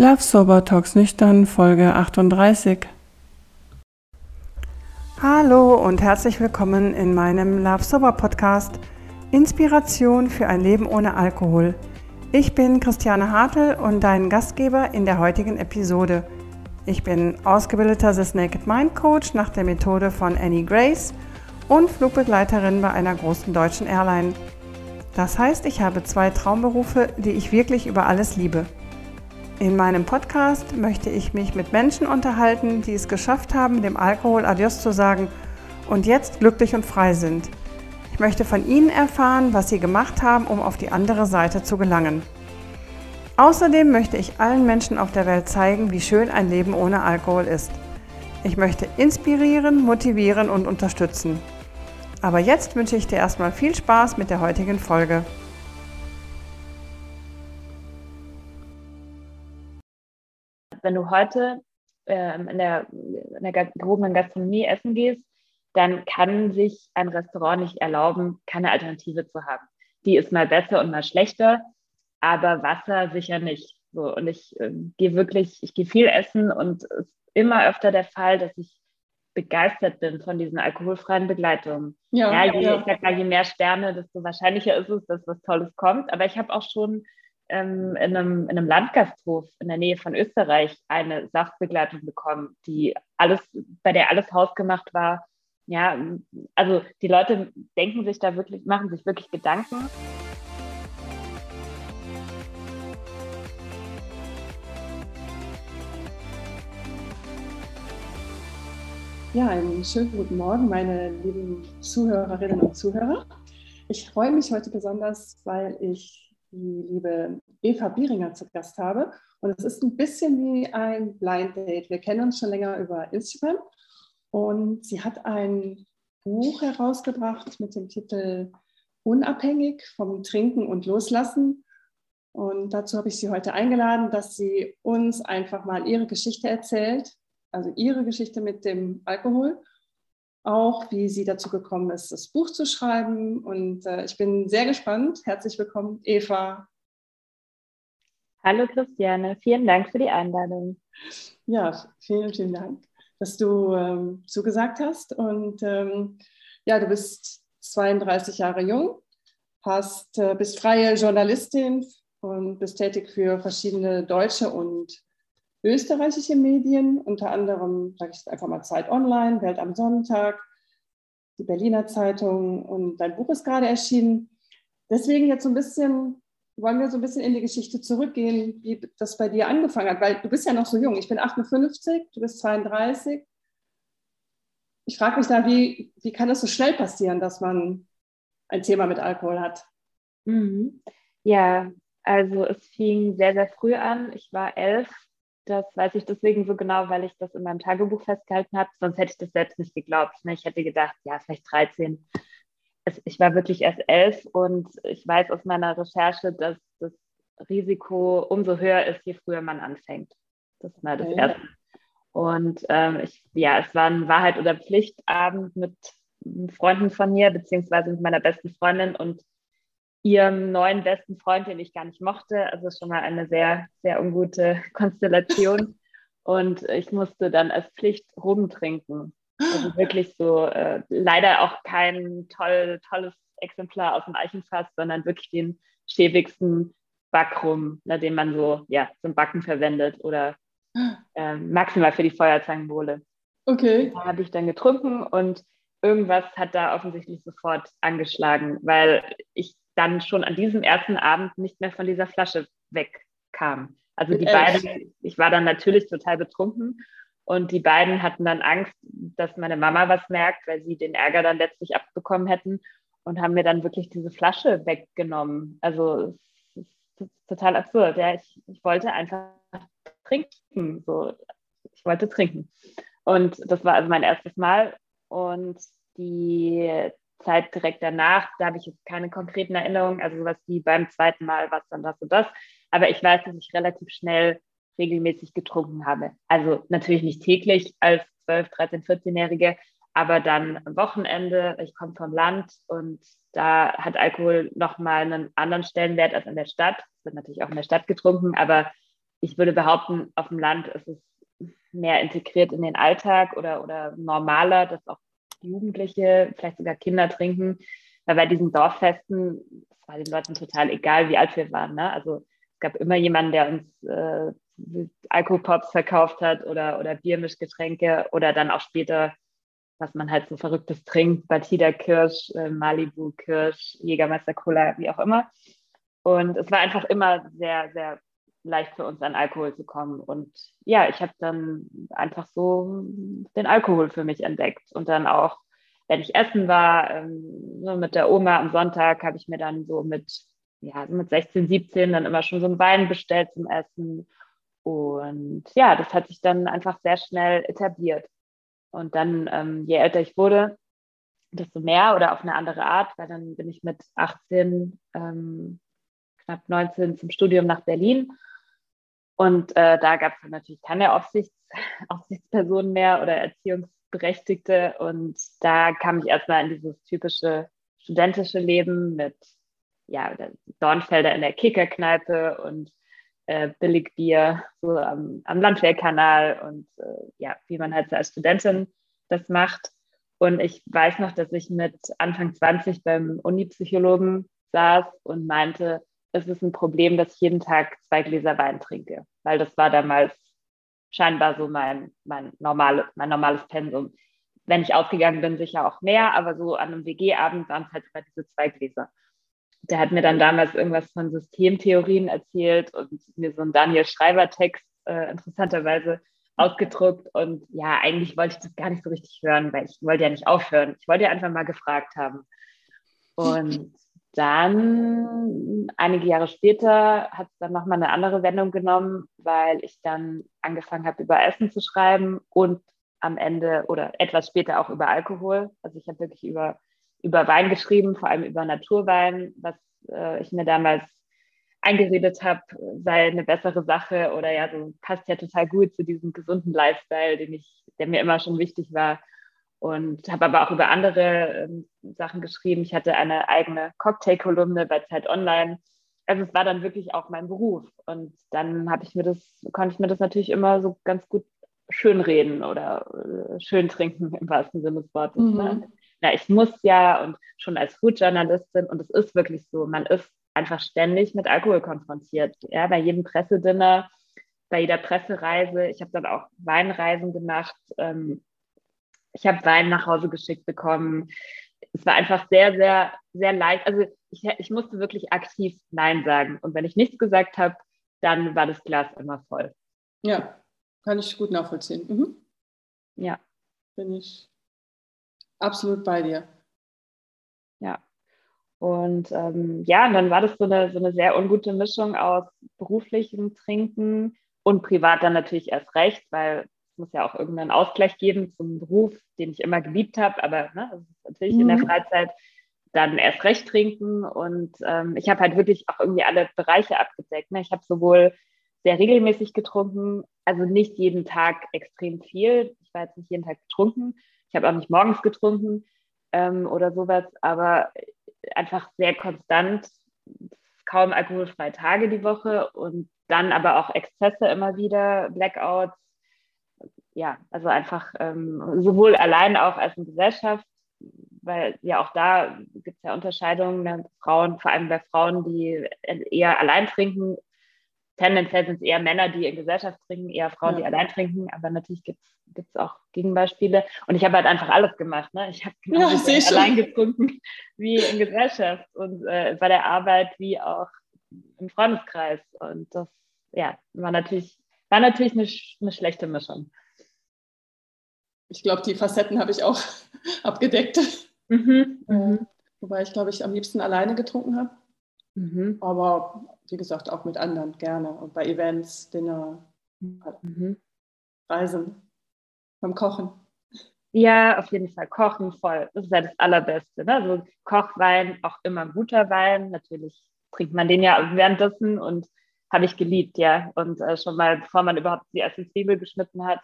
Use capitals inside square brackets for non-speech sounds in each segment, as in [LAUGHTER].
Love Sober Talks Nüchtern, Folge 38. Hallo und herzlich willkommen in meinem Love Sober Podcast Inspiration für ein Leben ohne Alkohol. Ich bin Christiane Hartl und dein Gastgeber in der heutigen Episode. Ich bin ausgebildeter The Naked Mind Coach nach der Methode von Annie Grace und Flugbegleiterin bei einer großen deutschen Airline. Das heißt, ich habe zwei Traumberufe, die ich wirklich über alles liebe. In meinem Podcast möchte ich mich mit Menschen unterhalten, die es geschafft haben, dem Alkohol Adios zu sagen und jetzt glücklich und frei sind. Ich möchte von ihnen erfahren, was sie gemacht haben, um auf die andere Seite zu gelangen. Außerdem möchte ich allen Menschen auf der Welt zeigen, wie schön ein Leben ohne Alkohol ist. Ich möchte inspirieren, motivieren und unterstützen. Aber jetzt wünsche ich dir erstmal viel Spaß mit der heutigen Folge. Wenn du heute ähm, in, der, in der gehobenen Gastronomie essen gehst, dann kann sich ein Restaurant nicht erlauben, keine Alternative zu haben. Die ist mal besser und mal schlechter, aber Wasser sicher nicht. So, und ich äh, gehe wirklich, ich gehe viel essen und es ist immer öfter der Fall, dass ich begeistert bin von diesen alkoholfreien Begleitungen. Ja, ja, je, ja. Ich sag mal, je mehr Sterne, desto wahrscheinlicher ist es, dass was Tolles kommt. Aber ich habe auch schon ähm, in, einem, in einem Landgasthof in der Nähe von Österreich eine Saftbegleitung bekommen, die alles, bei der alles hausgemacht war. Ja, also die Leute denken sich da wirklich, machen sich wirklich Gedanken. Ja, einen schönen guten Morgen, meine lieben Zuhörerinnen und Zuhörer. Ich freue mich heute besonders, weil ich die liebe Eva Bieringer zu Gast habe. Und es ist ein bisschen wie ein Blind Date. Wir kennen uns schon länger über Instagram. Und sie hat ein Buch herausgebracht mit dem Titel Unabhängig vom Trinken und Loslassen. Und dazu habe ich sie heute eingeladen, dass sie uns einfach mal ihre Geschichte erzählt, also ihre Geschichte mit dem Alkohol auch, wie sie dazu gekommen ist, das Buch zu schreiben. Und äh, ich bin sehr gespannt. Herzlich willkommen, Eva. Hallo Christiane, vielen Dank für die Einladung. Ja, vielen, vielen Dank, dass du ähm, zugesagt hast. Und ähm, ja, du bist 32 Jahre jung, hast, äh, bist freie Journalistin und bist tätig für verschiedene deutsche und österreichische Medien, unter anderem, sage ich einfach mal, Zeit Online, Welt am Sonntag, die Berliner Zeitung und dein Buch ist gerade erschienen. Deswegen jetzt so ein bisschen, wollen wir so ein bisschen in die Geschichte zurückgehen, wie das bei dir angefangen hat, weil du bist ja noch so jung. Ich bin 58, du bist 32. Ich frage mich da, wie, wie kann es so schnell passieren, dass man ein Thema mit Alkohol hat? Mhm. Ja, also es fing sehr, sehr früh an. Ich war elf das weiß ich deswegen so genau, weil ich das in meinem Tagebuch festgehalten habe. Sonst hätte ich das selbst nicht geglaubt. Ne? Ich hätte gedacht, ja, vielleicht 13. ich war wirklich erst elf und ich weiß aus meiner Recherche, dass das Risiko umso höher ist, je früher man anfängt. Das ist mal das okay. Erste. Und ähm, ich, ja, es war ein Wahrheit- oder Pflichtabend mit Freunden von mir, beziehungsweise mit meiner besten Freundin. Und ihrem neuen besten Freund, den ich gar nicht mochte. Also schon mal eine sehr, sehr ungute Konstellation. Und ich musste dann als Pflicht rumtrinken. Also wirklich so, äh, leider auch kein toll, tolles Exemplar aus dem Eichenfass, sondern wirklich den schäbigsten Backrum, ne, den man so ja, zum Backen verwendet oder äh, maximal für die Feuerzangenbowle. Okay. Da habe ich dann getrunken und irgendwas hat da offensichtlich sofort angeschlagen, weil ich dann schon an diesem ersten Abend nicht mehr von dieser Flasche wegkam. Also die beiden, ich war dann natürlich total betrunken und die beiden hatten dann Angst, dass meine Mama was merkt, weil sie den Ärger dann letztlich abbekommen hätten und haben mir dann wirklich diese Flasche weggenommen. Also es ist total absurd. Ja, ich, ich wollte einfach trinken. So. Ich wollte trinken. Und das war also mein erstes Mal. Und die Zeit direkt danach, da habe ich jetzt keine konkreten Erinnerungen, also sowas wie beim zweiten Mal was dann das und das. Aber ich weiß, dass ich relativ schnell regelmäßig getrunken habe. Also natürlich nicht täglich als 12, 13, 14-Jährige, aber dann am Wochenende. Ich komme vom Land und da hat Alkohol nochmal einen anderen Stellenwert als in der Stadt. Es wird natürlich auch in der Stadt getrunken, aber ich würde behaupten, auf dem Land ist es mehr integriert in den Alltag oder, oder normaler, dass auch Jugendliche, vielleicht sogar Kinder trinken. Weil bei diesen Dorffesten, es war den Leuten total egal, wie alt wir waren. Ne? Also es gab immer jemanden, der uns äh, Alkopops verkauft hat oder, oder Biermischgetränke oder dann auch später, was man halt so Verrücktes trinkt, Batida Kirsch, äh, Malibu Kirsch, Jägermeister Cola, wie auch immer. Und es war einfach immer sehr, sehr leicht für uns an Alkohol zu kommen. Und ja, ich habe dann einfach so den Alkohol für mich entdeckt. Und dann auch, wenn ich essen war, ähm, mit der Oma am Sonntag, habe ich mir dann so mit, ja, mit 16, 17 dann immer schon so einen Wein bestellt zum Essen. Und ja, das hat sich dann einfach sehr schnell etabliert. Und dann, ähm, je älter ich wurde, desto mehr oder auf eine andere Art, weil dann bin ich mit 18, ähm, knapp 19 zum Studium nach Berlin und äh, da gab es natürlich keine Aufsichts [LAUGHS] Aufsichtspersonen mehr oder Erziehungsberechtigte. Und da kam ich erstmal in dieses typische studentische Leben mit ja, Dornfelder in der Kickerkneipe und äh, Billigbier so am, am Landwehrkanal und äh, ja, wie man halt so als Studentin das macht. Und ich weiß noch, dass ich mit Anfang 20 beim Uni-Psychologen saß und meinte, es ist ein Problem, dass ich jeden Tag zwei Gläser Wein trinke, weil das war damals scheinbar so mein, mein, normale, mein normales Pensum. Wenn ich ausgegangen bin, sicher auch mehr, aber so an einem WG-Abend waren es halt immer diese zwei Gläser. Der hat mir dann damals irgendwas von Systemtheorien erzählt und mir so einen Daniel Schreiber-Text äh, interessanterweise ausgedruckt. Und ja, eigentlich wollte ich das gar nicht so richtig hören, weil ich wollte ja nicht aufhören. Ich wollte ja einfach mal gefragt haben. Und dann, einige Jahre später, hat es dann nochmal eine andere Wendung genommen, weil ich dann angefangen habe, über Essen zu schreiben und am Ende oder etwas später auch über Alkohol. Also ich habe wirklich über, über Wein geschrieben, vor allem über Naturwein, was äh, ich mir damals eingeredet habe, sei eine bessere Sache oder ja, so passt ja total gut zu diesem gesunden Lifestyle, den ich, der mir immer schon wichtig war und habe aber auch über andere ähm, Sachen geschrieben. Ich hatte eine eigene Cocktail-Kolumne bei Zeit Online. Also es war dann wirklich auch mein Beruf. Und dann habe ich mir das, konnte ich mir das natürlich immer so ganz gut schönreden oder äh, schön trinken im wahrsten Sinne des Wortes. Ne? Mhm. Ne? Na, ich muss ja und schon als Food-Journalistin, und es ist wirklich so, man ist einfach ständig mit Alkohol konfrontiert. Ja, bei jedem Pressedinner, bei jeder Pressereise. Ich habe dann auch Weinreisen gemacht. Ähm, ich habe Wein nach Hause geschickt bekommen. Es war einfach sehr, sehr, sehr leicht. Also ich, ich musste wirklich aktiv Nein sagen. Und wenn ich nichts gesagt habe, dann war das Glas immer voll. Ja, kann ich gut nachvollziehen. Mhm. Ja. Bin ich absolut bei dir. Ja. Und ähm, ja, und dann war das so eine, so eine sehr ungute Mischung aus beruflichem Trinken und privat dann natürlich erst recht, weil muss ja auch irgendeinen Ausgleich geben zum Beruf, den ich immer geliebt habe, aber ne, natürlich mhm. in der mhm. Freizeit dann erst recht trinken. Und ähm, ich habe halt wirklich auch irgendwie alle Bereiche abgedeckt. Ne? Ich habe sowohl sehr regelmäßig getrunken, also nicht jeden Tag extrem viel. Ich war jetzt nicht jeden Tag getrunken. Ich habe auch nicht morgens getrunken ähm, oder sowas, aber einfach sehr konstant, kaum alkoholfreie Tage die Woche und dann aber auch Exzesse immer wieder, Blackouts, ja, also einfach ähm, sowohl allein auch als in Gesellschaft, weil ja auch da gibt es ja Unterscheidungen, ne? Frauen, vor allem bei Frauen, die eher allein trinken. Tendenziell sind es eher Männer, die in Gesellschaft trinken, eher Frauen, ja. die allein trinken, aber natürlich gibt es auch Gegenbeispiele. Und ich habe halt einfach alles gemacht. Ne? Ich habe genau ja, allein getrunken wie in Gesellschaft und äh, bei der Arbeit wie auch im Freundeskreis. Und das ja, war natürlich, war natürlich eine, eine schlechte Mischung ich glaube, die Facetten habe ich auch [LAUGHS] abgedeckt. Mhm, äh, mhm. Wobei ich, glaube ich, am liebsten alleine getrunken habe. Mhm. Aber wie gesagt, auch mit anderen gerne. Und bei Events, Dinner, mhm. Reisen, beim Kochen. Ja, auf jeden Fall. Kochen voll. Das ist ja das Allerbeste. Ne? Also Kochwein, auch immer guter Wein. Natürlich trinkt man den ja währenddessen und habe ich geliebt, ja. Und äh, schon mal, bevor man überhaupt die erste Zwiebel geschnitten hat,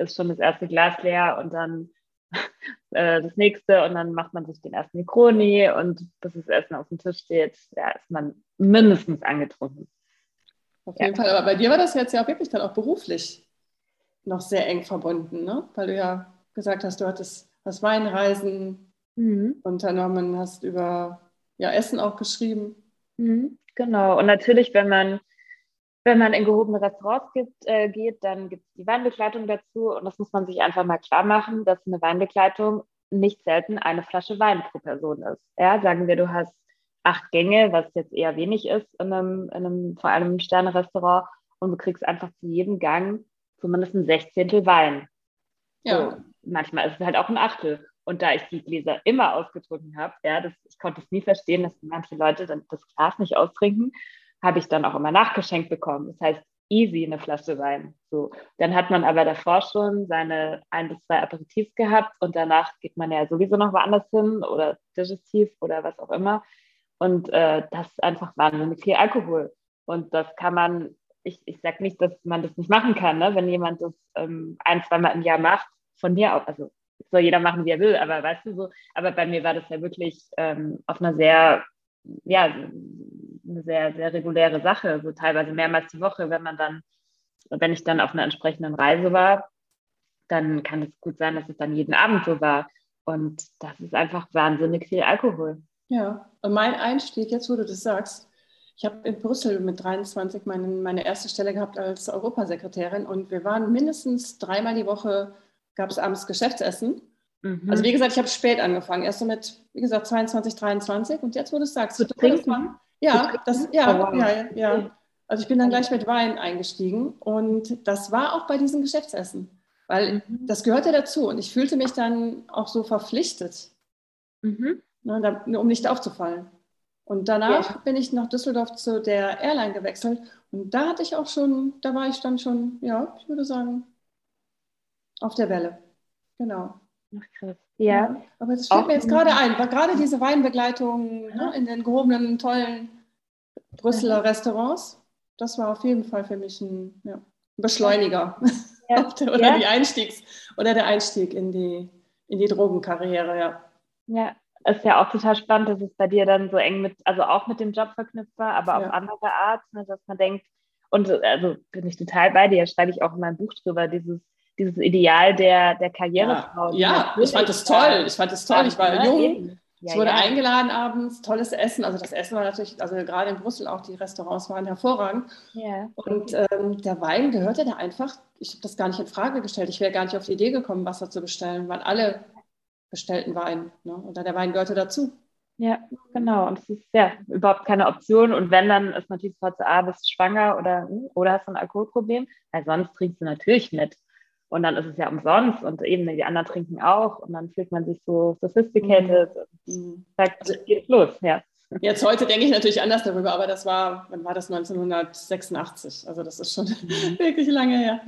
ist schon das erste Glas leer und dann [LAUGHS] äh, das nächste und dann macht man sich den ersten Negroni und bis das Essen auf dem Tisch steht, ja, ist man mindestens angetrunken. Auf jeden Fall. Aber bei dir war das jetzt ja auch wirklich dann auch beruflich noch sehr eng verbunden, ne? Weil du ja gesagt hast, du hattest hast Weinreisen mhm. unternommen, hast über ja, Essen auch geschrieben. Mhm. Genau. Und natürlich, wenn man wenn man in gehobene Restaurants gibt, äh, geht, dann gibt es die Weinbegleitung dazu. Und das muss man sich einfach mal klar machen, dass eine Weinbegleitung nicht selten eine Flasche Wein pro Person ist. Ja, sagen wir, du hast acht Gänge, was jetzt eher wenig ist in einem, in einem vor allem Sterne-Restaurant, und du kriegst einfach zu jedem Gang zumindest ein Sechzehntel Wein. Ja. So, manchmal ist es halt auch ein Achtel. Und da ich die Gläser immer ausgetrunken habe, ja, das, ich konnte es nie verstehen, dass manche Leute dann das Glas nicht austrinken, habe ich dann auch immer nachgeschenkt bekommen. Das heißt, easy eine Flasche Wein. So. Dann hat man aber davor schon seine ein bis zwei Aperitifs gehabt und danach geht man ja sowieso noch woanders hin oder Digestiv oder was auch immer. Und äh, das ist einfach wahnsinnig viel Alkohol. Und das kann man, ich, ich sage nicht, dass man das nicht machen kann, ne? wenn jemand das ähm, ein, zweimal im Jahr macht, von mir aus, also soll jeder machen, wie er will, aber weißt du so, aber bei mir war das ja wirklich ähm, auf einer sehr, ja, eine sehr, sehr reguläre Sache, so teilweise mehrmals die Woche, wenn man dann, wenn ich dann auf einer entsprechenden Reise war, dann kann es gut sein, dass es dann jeden Abend so war. Und das ist einfach wahnsinnig viel Alkohol. Ja, und mein Einstieg, jetzt wo du das sagst, ich habe in Brüssel mit 23 meine, meine erste Stelle gehabt als Europasekretärin und wir waren mindestens dreimal die Woche, gab es abends Geschäftsessen. Mhm. Also wie gesagt, ich habe spät angefangen, erst so mit, wie gesagt, 22, 23 und jetzt wo du es sagst, zu trinken. Ja, das, ja, ja, ja. Also ich bin dann gleich mit Wein eingestiegen und das war auch bei diesen Geschäftsessen, weil mhm. das gehörte dazu und ich fühlte mich dann auch so verpflichtet, mhm. ne, um nicht aufzufallen. Und danach ja. bin ich nach Düsseldorf zu der Airline gewechselt und da hatte ich auch schon, da war ich dann schon, ja, ich würde sagen, auf der Welle. Genau. Ach, krass. Ja. Aber das fällt mir jetzt gerade ein, weil gerade diese Weinbegleitung ne, in den gehobenen, tollen Brüsseler Restaurants, das war auf jeden Fall für mich ein ja, Beschleuniger. Ja. [LAUGHS] oder, ja. die Einstiegs, oder der Einstieg in die, in die Drogenkarriere, ja. Ja, ist ja auch total spannend, dass es bei dir dann so eng mit, also auch mit dem Job verknüpft war, aber auf andere Art, ne, dass man denkt, und also bin ich total bei dir, schreibe ich auch in meinem Buch drüber, dieses dieses Ideal der, der Karrierefrau. Ja, ja ich fand das toll. Ich fand das toll. Ich war jung. Ja, ich wurde ja. eingeladen abends, tolles Essen. Also das Essen war natürlich, also gerade in Brüssel auch, die Restaurants waren hervorragend. Ja. Und ähm, der Wein gehörte da einfach, ich habe das gar nicht in Frage gestellt. Ich wäre gar nicht auf die Idee gekommen, Wasser zu bestellen, weil alle bestellten Wein. Ne? Und der Wein gehörte dazu. Ja, genau. Und es ist ja überhaupt keine Option. Und wenn, dann ist natürlich sofort so, ah, bist schwanger oder, hm, oder hast du ein Alkoholproblem. Weil sonst trinkst du natürlich mit. Und dann ist es ja umsonst und eben die anderen trinken auch und dann fühlt man sich so sophisticated mhm. und sagt, also, geht's los, ja. Jetzt heute denke ich natürlich anders darüber, aber das war, wann war das 1986? Also das ist schon [LAUGHS] mhm. wirklich lange her.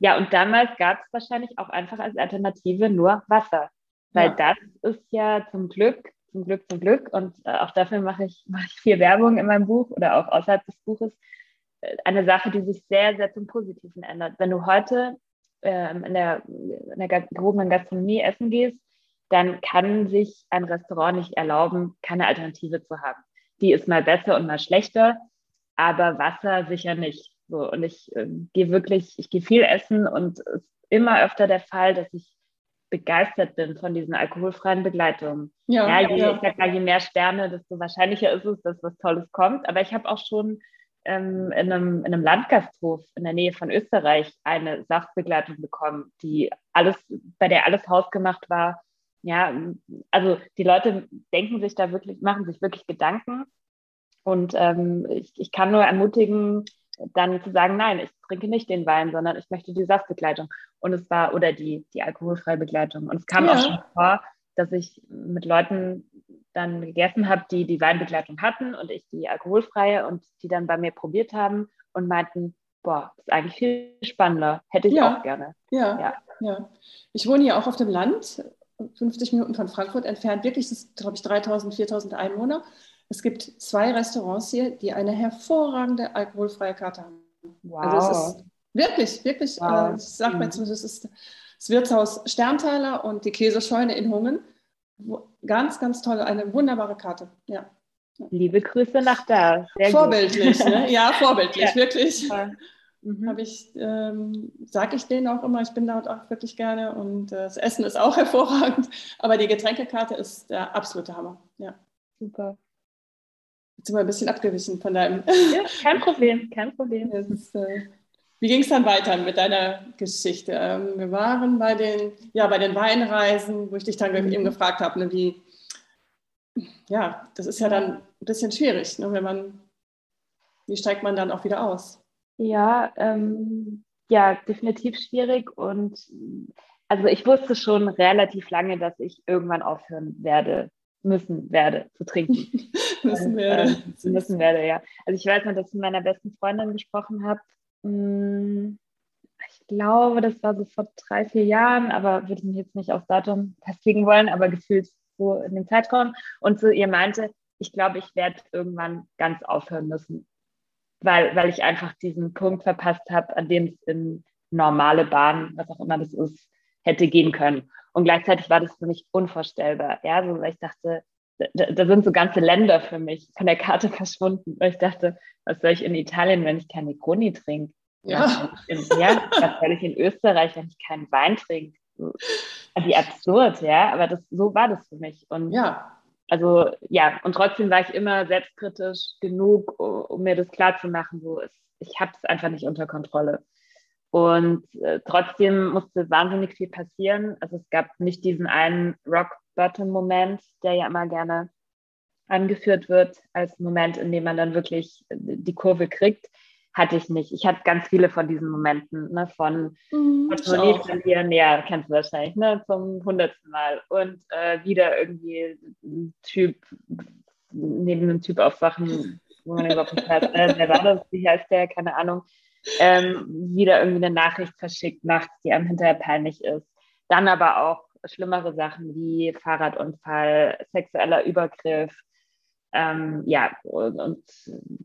Ja, und damals gab es wahrscheinlich auch einfach als Alternative nur Wasser. Weil ja. das ist ja zum Glück, zum Glück, zum Glück, und äh, auch dafür mache ich, mache ich viel Werbung in meinem Buch oder auch außerhalb des Buches, äh, eine Sache, die sich sehr, sehr zum Positiven ändert. Wenn du heute ähm, in, der, in der gehobenen Gastronomie essen gehst, dann kann sich ein Restaurant nicht erlauben, keine Alternative zu haben. Die ist mal besser und mal schlechter, aber Wasser sicher nicht. So, und ich äh, gehe wirklich, ich gehe viel essen und es ist immer öfter der Fall, dass ich begeistert bin von diesen alkoholfreien Begleitungen. Ja, ja, je, ja. Ich sag mal, je mehr Sterne, desto wahrscheinlicher ist es, dass was Tolles kommt. Aber ich habe auch schon ähm, in, einem, in einem Landgasthof in der Nähe von Österreich eine Saftbegleitung bekommen, die alles, bei der alles hausgemacht war. Ja, also die Leute denken sich da wirklich, machen sich wirklich Gedanken. Und ähm, ich, ich kann nur ermutigen, dann zu sagen, nein, ich trinke nicht den Wein, sondern ich möchte die Saftbegleitung. Und es war, oder die, die alkoholfreie Begleitung. Und es kam ja. auch schon vor, dass ich mit Leuten dann gegessen habe, die die Weinbegleitung hatten und ich die alkoholfreie und die dann bei mir probiert haben und meinten, boah, ist eigentlich viel spannender, hätte ich ja. auch gerne. Ja, ja, ja. Ich wohne hier auch auf dem Land, 50 Minuten von Frankfurt entfernt, wirklich, das glaube ich 3000, 4000 Einwohner. Es gibt zwei Restaurants hier, die eine hervorragende alkoholfreie Karte haben. Wow. Also es ist wirklich, wirklich, wow. äh, ich sage mal jetzt, es ist das Wirtshaus Sterntaler und die Käsescheune in Hungen. Ganz, ganz toll, eine wunderbare Karte. Ja. Liebe Grüße nach da. Sehr vorbildlich, ne? Ja, [LAUGHS] vorbildlich, ja. wirklich. Mhm. ich, ähm, sage ich denen auch immer, ich bin dort auch wirklich gerne und äh, das Essen ist auch [LAUGHS] hervorragend, aber die Getränkekarte ist der absolute Hammer. Ja. Super. Jetzt sind wir ein bisschen abgewichen von deinem. Ja, kein [LAUGHS] Problem, kein Problem. Ist, äh, wie ging es dann weiter mit deiner Geschichte? Ähm, wir waren bei den, ja, bei den Weinreisen, wo ich dich dann mhm. eben gefragt habe, ne, wie, ja, das ist ja dann ein bisschen schwierig, ne, wenn man, wie steigt man dann auch wieder aus? Ja, ähm, ja, definitiv schwierig und also ich wusste schon relativ lange, dass ich irgendwann aufhören werde, müssen werde zu trinken. [LAUGHS] müssen werde. Äh, müssen werde, ja. Also ich weiß noch, dass ich mit meiner besten Freundin gesprochen habe. Hm, ich glaube, das war so vor drei, vier Jahren, aber würde ich mich jetzt nicht aufs Datum festlegen wollen, aber gefühlt so in dem Zeitraum. Und so ihr meinte, ich glaube, ich werde irgendwann ganz aufhören müssen, weil, weil ich einfach diesen Punkt verpasst habe, an dem es in normale Bahnen, was auch immer das ist, hätte gehen können. Und gleichzeitig war das für mich unvorstellbar. Ja, so, weil ich dachte, da, da, sind so ganze Länder für mich von der Karte [LAUGHS] verschwunden. Weil ich dachte, was soll ich in Italien, wenn ich keine Negroni trinke? Ja. In, ja. Was soll ich in Österreich, wenn ich keinen Wein trinke? Wie absurd, ja. Aber das, so war das für mich. Und ja. Also ja, und trotzdem war ich immer selbstkritisch genug, um mir das klarzumachen, so ist, ich habe es einfach nicht unter Kontrolle. Und äh, trotzdem musste wahnsinnig viel passieren. Also es gab nicht diesen einen Rock-Bottom-Moment, der ja immer gerne angeführt wird als Moment, in dem man dann wirklich äh, die Kurve kriegt, hatte ich nicht. Ich hatte ganz viele von diesen Momenten, ne, von mhm, Portemonnaie verlieren, ja, kennst du wahrscheinlich, ne, zum hundertsten Mal und äh, wieder irgendwie ein Typ neben einem Typ aufwachen, wo man überhaupt nicht weiß, äh, wer war das, wie heißt der, keine Ahnung ähm, wieder irgendwie eine Nachricht verschickt nachts, die einem hinterher peinlich ist. Dann aber auch schlimmere Sachen wie Fahrradunfall, sexueller Übergriff. Ähm, ja, und, und,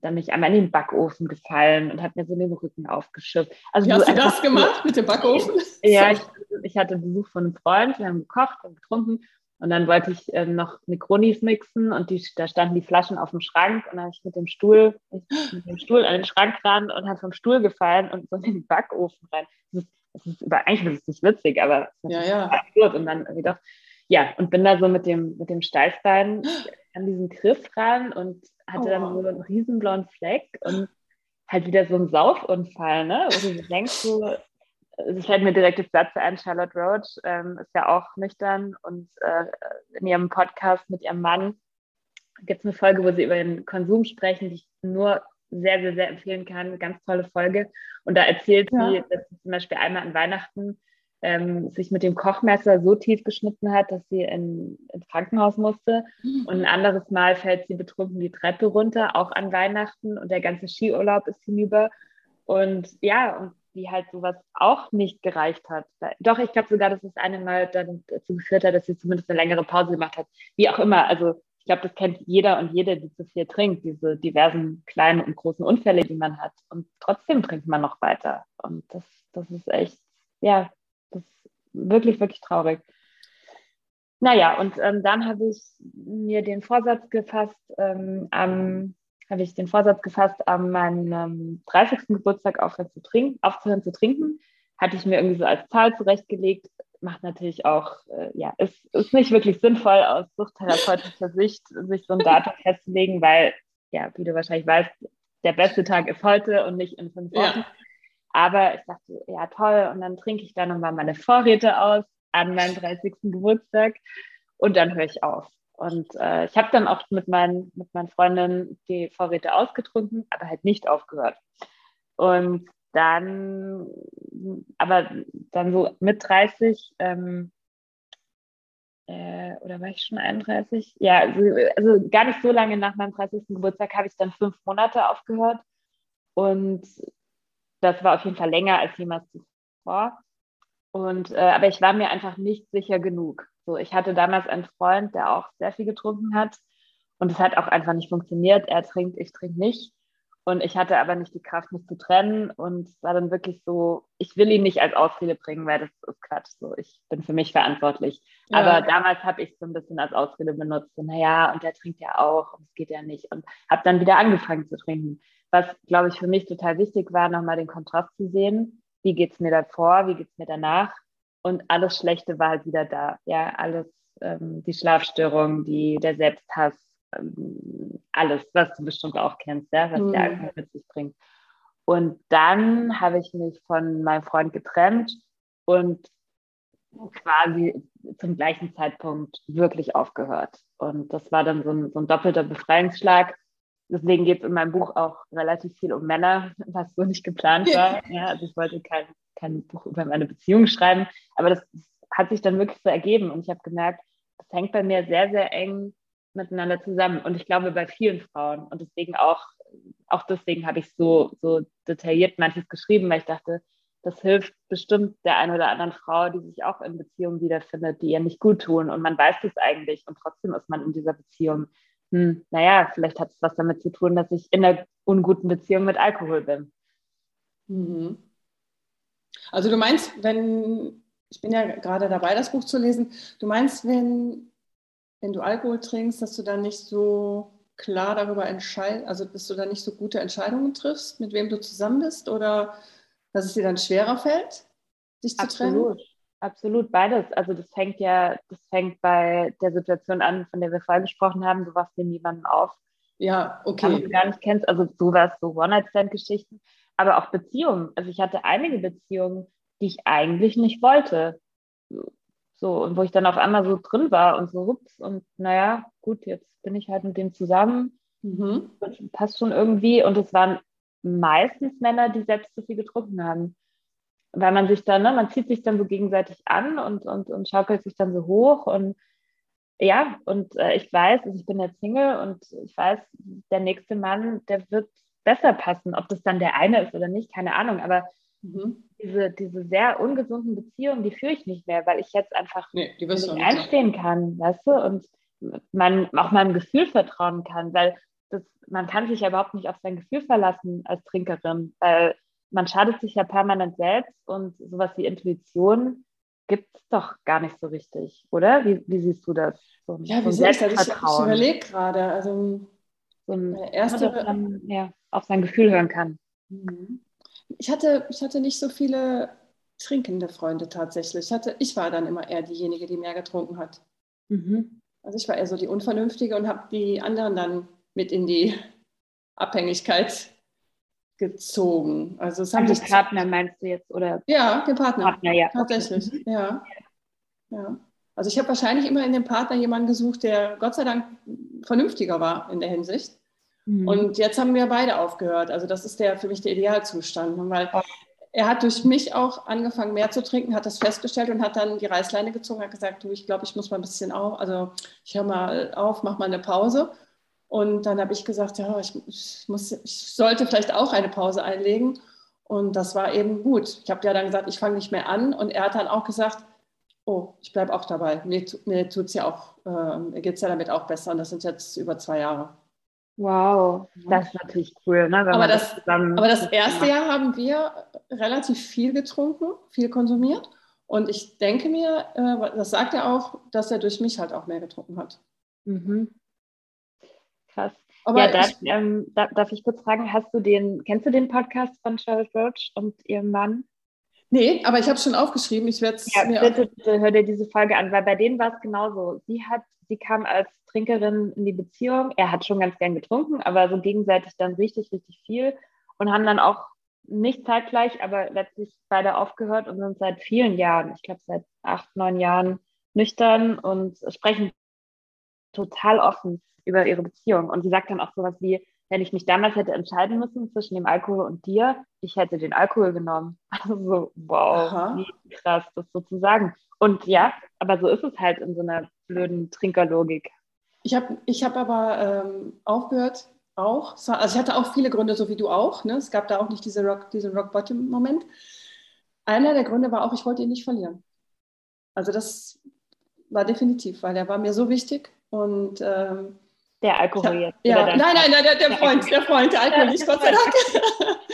dann bin ich einmal in den Backofen gefallen und hat mir so den Rücken aufgeschüttet. Also Wie hast du das gemacht mit dem Backofen? [LAUGHS] Ja, ich, ich, hatte Besuch von einem Freund, wir haben gekocht und getrunken und dann wollte ich ähm, noch Necronis mixen und die, da standen die Flaschen auf dem Schrank und dann habe ich mit dem Stuhl, [GASPS] mit dem Stuhl an den Schrank ran und habe vom Stuhl gefallen und so in den Backofen rein. Das ist, das ist über, eigentlich ist es nicht witzig, aber es ist ja, ja. absurd. Und dann wieder, ja, und bin da so mit dem, mit dem Steißbein [GASPS] an diesen Griff ran und hatte oh. dann so einen riesen blauen Fleck und halt wieder so ein Saufunfall, ne? Wo du denkst, so, es fällt mir direkt das Satz ein, Charlotte Roach ähm, ist ja auch nüchtern und äh, in ihrem Podcast mit ihrem Mann gibt es eine Folge, wo sie über den Konsum sprechen, die ich nur sehr, sehr, sehr empfehlen kann. Ganz tolle Folge. Und da erzählt ja. sie, dass sie zum Beispiel einmal an Weihnachten ähm, sich mit dem Kochmesser so tief geschnitten hat, dass sie in, ins Krankenhaus musste. Mhm. Und ein anderes Mal fällt sie betrunken die Treppe runter, auch an Weihnachten. Und der ganze Skiurlaub ist hinüber. Und ja, und die halt sowas auch nicht gereicht hat. Doch, ich glaube sogar, dass es eine Mal dann dazu geführt hat, dass sie zumindest eine längere Pause gemacht hat. Wie auch immer, also ich glaube, das kennt jeder und jede, die zu viel trinkt, diese diversen kleinen und großen Unfälle, die man hat. Und trotzdem trinkt man noch weiter. Und das, das ist echt, ja, das ist wirklich, wirklich traurig. Naja, und ähm, dann habe ich mir den Vorsatz gefasst, ähm, am habe ich den Vorsatz gefasst, an meinem 30. Geburtstag aufhören zu trinken, aufzuhören zu trinken. Hatte ich mir irgendwie so als Zahl zurechtgelegt. Macht natürlich auch, äh, ja, es ist, ist nicht wirklich sinnvoll aus suchttherapeutischer Sicht, sich so ein Datum festzulegen, weil, ja, wie du wahrscheinlich weißt, der beste Tag ist heute und nicht in fünf Wochen. Ja. Aber ich dachte, ja, toll. Und dann trinke ich dann nochmal meine Vorräte aus an meinem 30. Geburtstag und dann höre ich auf. Und äh, ich habe dann auch mit meinen, mit meinen Freundinnen die Vorräte ausgetrunken, aber halt nicht aufgehört. Und dann, aber dann so mit 30, ähm, äh, oder war ich schon 31? Ja, also, also, gar nicht so lange nach meinem 30. Geburtstag habe ich dann fünf Monate aufgehört. Und das war auf jeden Fall länger als jemals zuvor. Und, äh, aber ich war mir einfach nicht sicher genug. So, ich hatte damals einen Freund, der auch sehr viel getrunken hat und es hat auch einfach nicht funktioniert. Er trinkt, ich trinke nicht. Und ich hatte aber nicht die Kraft, mich zu trennen. Und es war dann wirklich so, ich will ihn nicht als Ausrede bringen, weil das ist Quatsch. So, ich bin für mich verantwortlich. Ja. Aber damals habe ich es so ein bisschen als Ausrede benutzt. Und naja, und der trinkt ja auch und es geht ja nicht. Und habe dann wieder angefangen zu trinken. Was, glaube ich, für mich total wichtig war, nochmal den Kontrast zu sehen. Wie geht es mir davor? Wie geht es mir danach? Und alles Schlechte war halt wieder da. Ja, alles, ähm, die Schlafstörung, die, der Selbsthass, alles, was du bestimmt auch kennst, ja, was mhm. der Alkohol mit sich bringt. Und dann habe ich mich von meinem Freund getrennt und quasi zum gleichen Zeitpunkt wirklich aufgehört. Und das war dann so ein, so ein doppelter Befreiungsschlag. Deswegen geht es in meinem Buch auch relativ viel um Männer, was so nicht geplant war. [LAUGHS] Ja, also ich wollte kein, kein Buch über meine Beziehung schreiben, aber das hat sich dann wirklich so ergeben. Und ich habe gemerkt, das hängt bei mir sehr, sehr eng miteinander zusammen. Und ich glaube bei vielen Frauen. Und deswegen auch, auch deswegen habe ich so, so detailliert manches geschrieben, weil ich dachte, das hilft bestimmt der einen oder anderen Frau, die sich auch in Beziehungen wiederfindet, die ihr nicht gut tun. Und man weiß es eigentlich und trotzdem ist man in dieser Beziehung. Hm, naja, vielleicht hat es was damit zu tun, dass ich in einer unguten Beziehung mit Alkohol bin. Mhm. Also du meinst, wenn, ich bin ja gerade dabei, das Buch zu lesen, du meinst, wenn wenn du Alkohol trinkst, dass du dann nicht so klar darüber entscheidest, also dass du dann nicht so gute Entscheidungen triffst, mit wem du zusammen bist oder dass es dir dann schwerer fällt, dich zu Absolut. trennen? Absolut, beides. Also das fängt ja, das fängt bei der Situation an, von der wir vorher gesprochen haben, du wachst dir niemanden auf. Ja, okay. Den du gar nicht kennst, also sowas, so One-Night-Stand-Geschichten, aber auch Beziehungen. Also ich hatte einige Beziehungen, die ich eigentlich nicht wollte. So, und wo ich dann auf einmal so drin war und so, ups, und naja, gut, jetzt bin ich halt mit dem zusammen. Mhm. passt schon irgendwie. Und es waren meistens Männer, die selbst zu viel getrunken haben. Weil man sich dann, ne, man zieht sich dann so gegenseitig an und, und, und schaukelt sich dann so hoch. Und ja, und äh, ich weiß, also ich bin jetzt Single und ich weiß, der nächste Mann, der wird besser passen. Ob das dann der eine ist oder nicht, keine Ahnung. Aber Mhm. Diese, diese sehr ungesunden Beziehungen, die führe ich nicht mehr, weil ich jetzt einfach nee, nicht einstehen kann, weißt du, und man auch meinem Gefühl vertrauen kann, weil das, man kann sich ja überhaupt nicht auf sein Gefühl verlassen als Trinkerin, weil man schadet sich ja permanent selbst und sowas wie Intuition gibt es doch gar nicht so richtig, oder? Wie, wie siehst du das? So, ja, wie sehe ich das? Ich, ich überlege gerade, also so ein, erste, man ja, auf sein Gefühl hören kann. Mhm ich hatte, ich hatte nicht so viele trinkende Freunde tatsächlich. Ich, hatte, ich war dann immer eher diejenige, die mehr getrunken hat. Mhm. Also ich war eher so die Unvernünftige und habe die anderen dann mit in die [LAUGHS] Abhängigkeit gezogen. Also es haben also Partner meinst du jetzt oder? Ja, den Partner. Partner ja. Tatsächlich, okay. ja. ja. Also ich habe wahrscheinlich immer in dem Partner jemanden gesucht, der Gott sei Dank vernünftiger war in der Hinsicht. Mhm. Und jetzt haben wir beide aufgehört. Also das ist der für mich der Idealzustand, weil er hat durch mich auch angefangen mehr zu trinken, hat das festgestellt und hat dann die Reißleine gezogen, hat gesagt, du, ich glaube, ich muss mal ein bisschen auf, also ich höre mal auf, mach mal eine Pause. Und dann habe ich gesagt, ja, ich, muss, ich sollte vielleicht auch eine Pause einlegen. Und das war eben gut. Ich habe ja dann gesagt, ich fange nicht mehr an. Und er hat dann auch gesagt, oh, ich bleibe auch dabei. Mir, mir tut es ja auch, äh, mir geht es ja damit auch besser. Und das sind jetzt über zwei Jahre. Wow, das ist natürlich cool. Ne, aber, das, das aber das erste Jahr haben wir relativ viel getrunken, viel konsumiert. Und ich denke mir, äh, das sagt er auch, dass er durch mich halt auch mehr getrunken hat. Mhm. Krass. Aber ja, darf ich, ähm, darf, darf, ich kurz fragen, hast du den, kennst du den Podcast von Charlotte Roach und ihrem Mann? Nee, aber ich habe es schon aufgeschrieben. Ich werde ja, mir bitte, bitte hör dir diese Folge an, weil bei denen war es genauso. Sie hat, sie kam als Trinkerin in die Beziehung. Er hat schon ganz gern getrunken, aber so gegenseitig dann richtig, richtig viel und haben dann auch nicht zeitgleich, aber letztlich beide aufgehört und sind seit vielen Jahren, ich glaube seit acht, neun Jahren nüchtern und sprechen total offen über ihre Beziehung. Und sie sagt dann auch sowas wie, wenn ich mich damals hätte entscheiden müssen zwischen dem Alkohol und dir, ich hätte den Alkohol genommen. [LAUGHS] Also, wow, Aha. wie krass, das sozusagen. Und ja, aber so ist es halt in so einer blöden Trinkerlogik. Ich habe ich hab aber ähm, aufgehört, auch. Also ich hatte auch viele Gründe, so wie du auch. Ne? Es gab da auch nicht diese Rock, diesen Rock-Bottom-Moment. Einer der Gründe war auch, ich wollte ihn nicht verlieren. Also das war definitiv, weil er war mir so wichtig und ähm, Der Alkohol jetzt. Ja, nein, nein, nein, der, der Freund, der Freund, der Alkohol nicht, Gott sei Dank.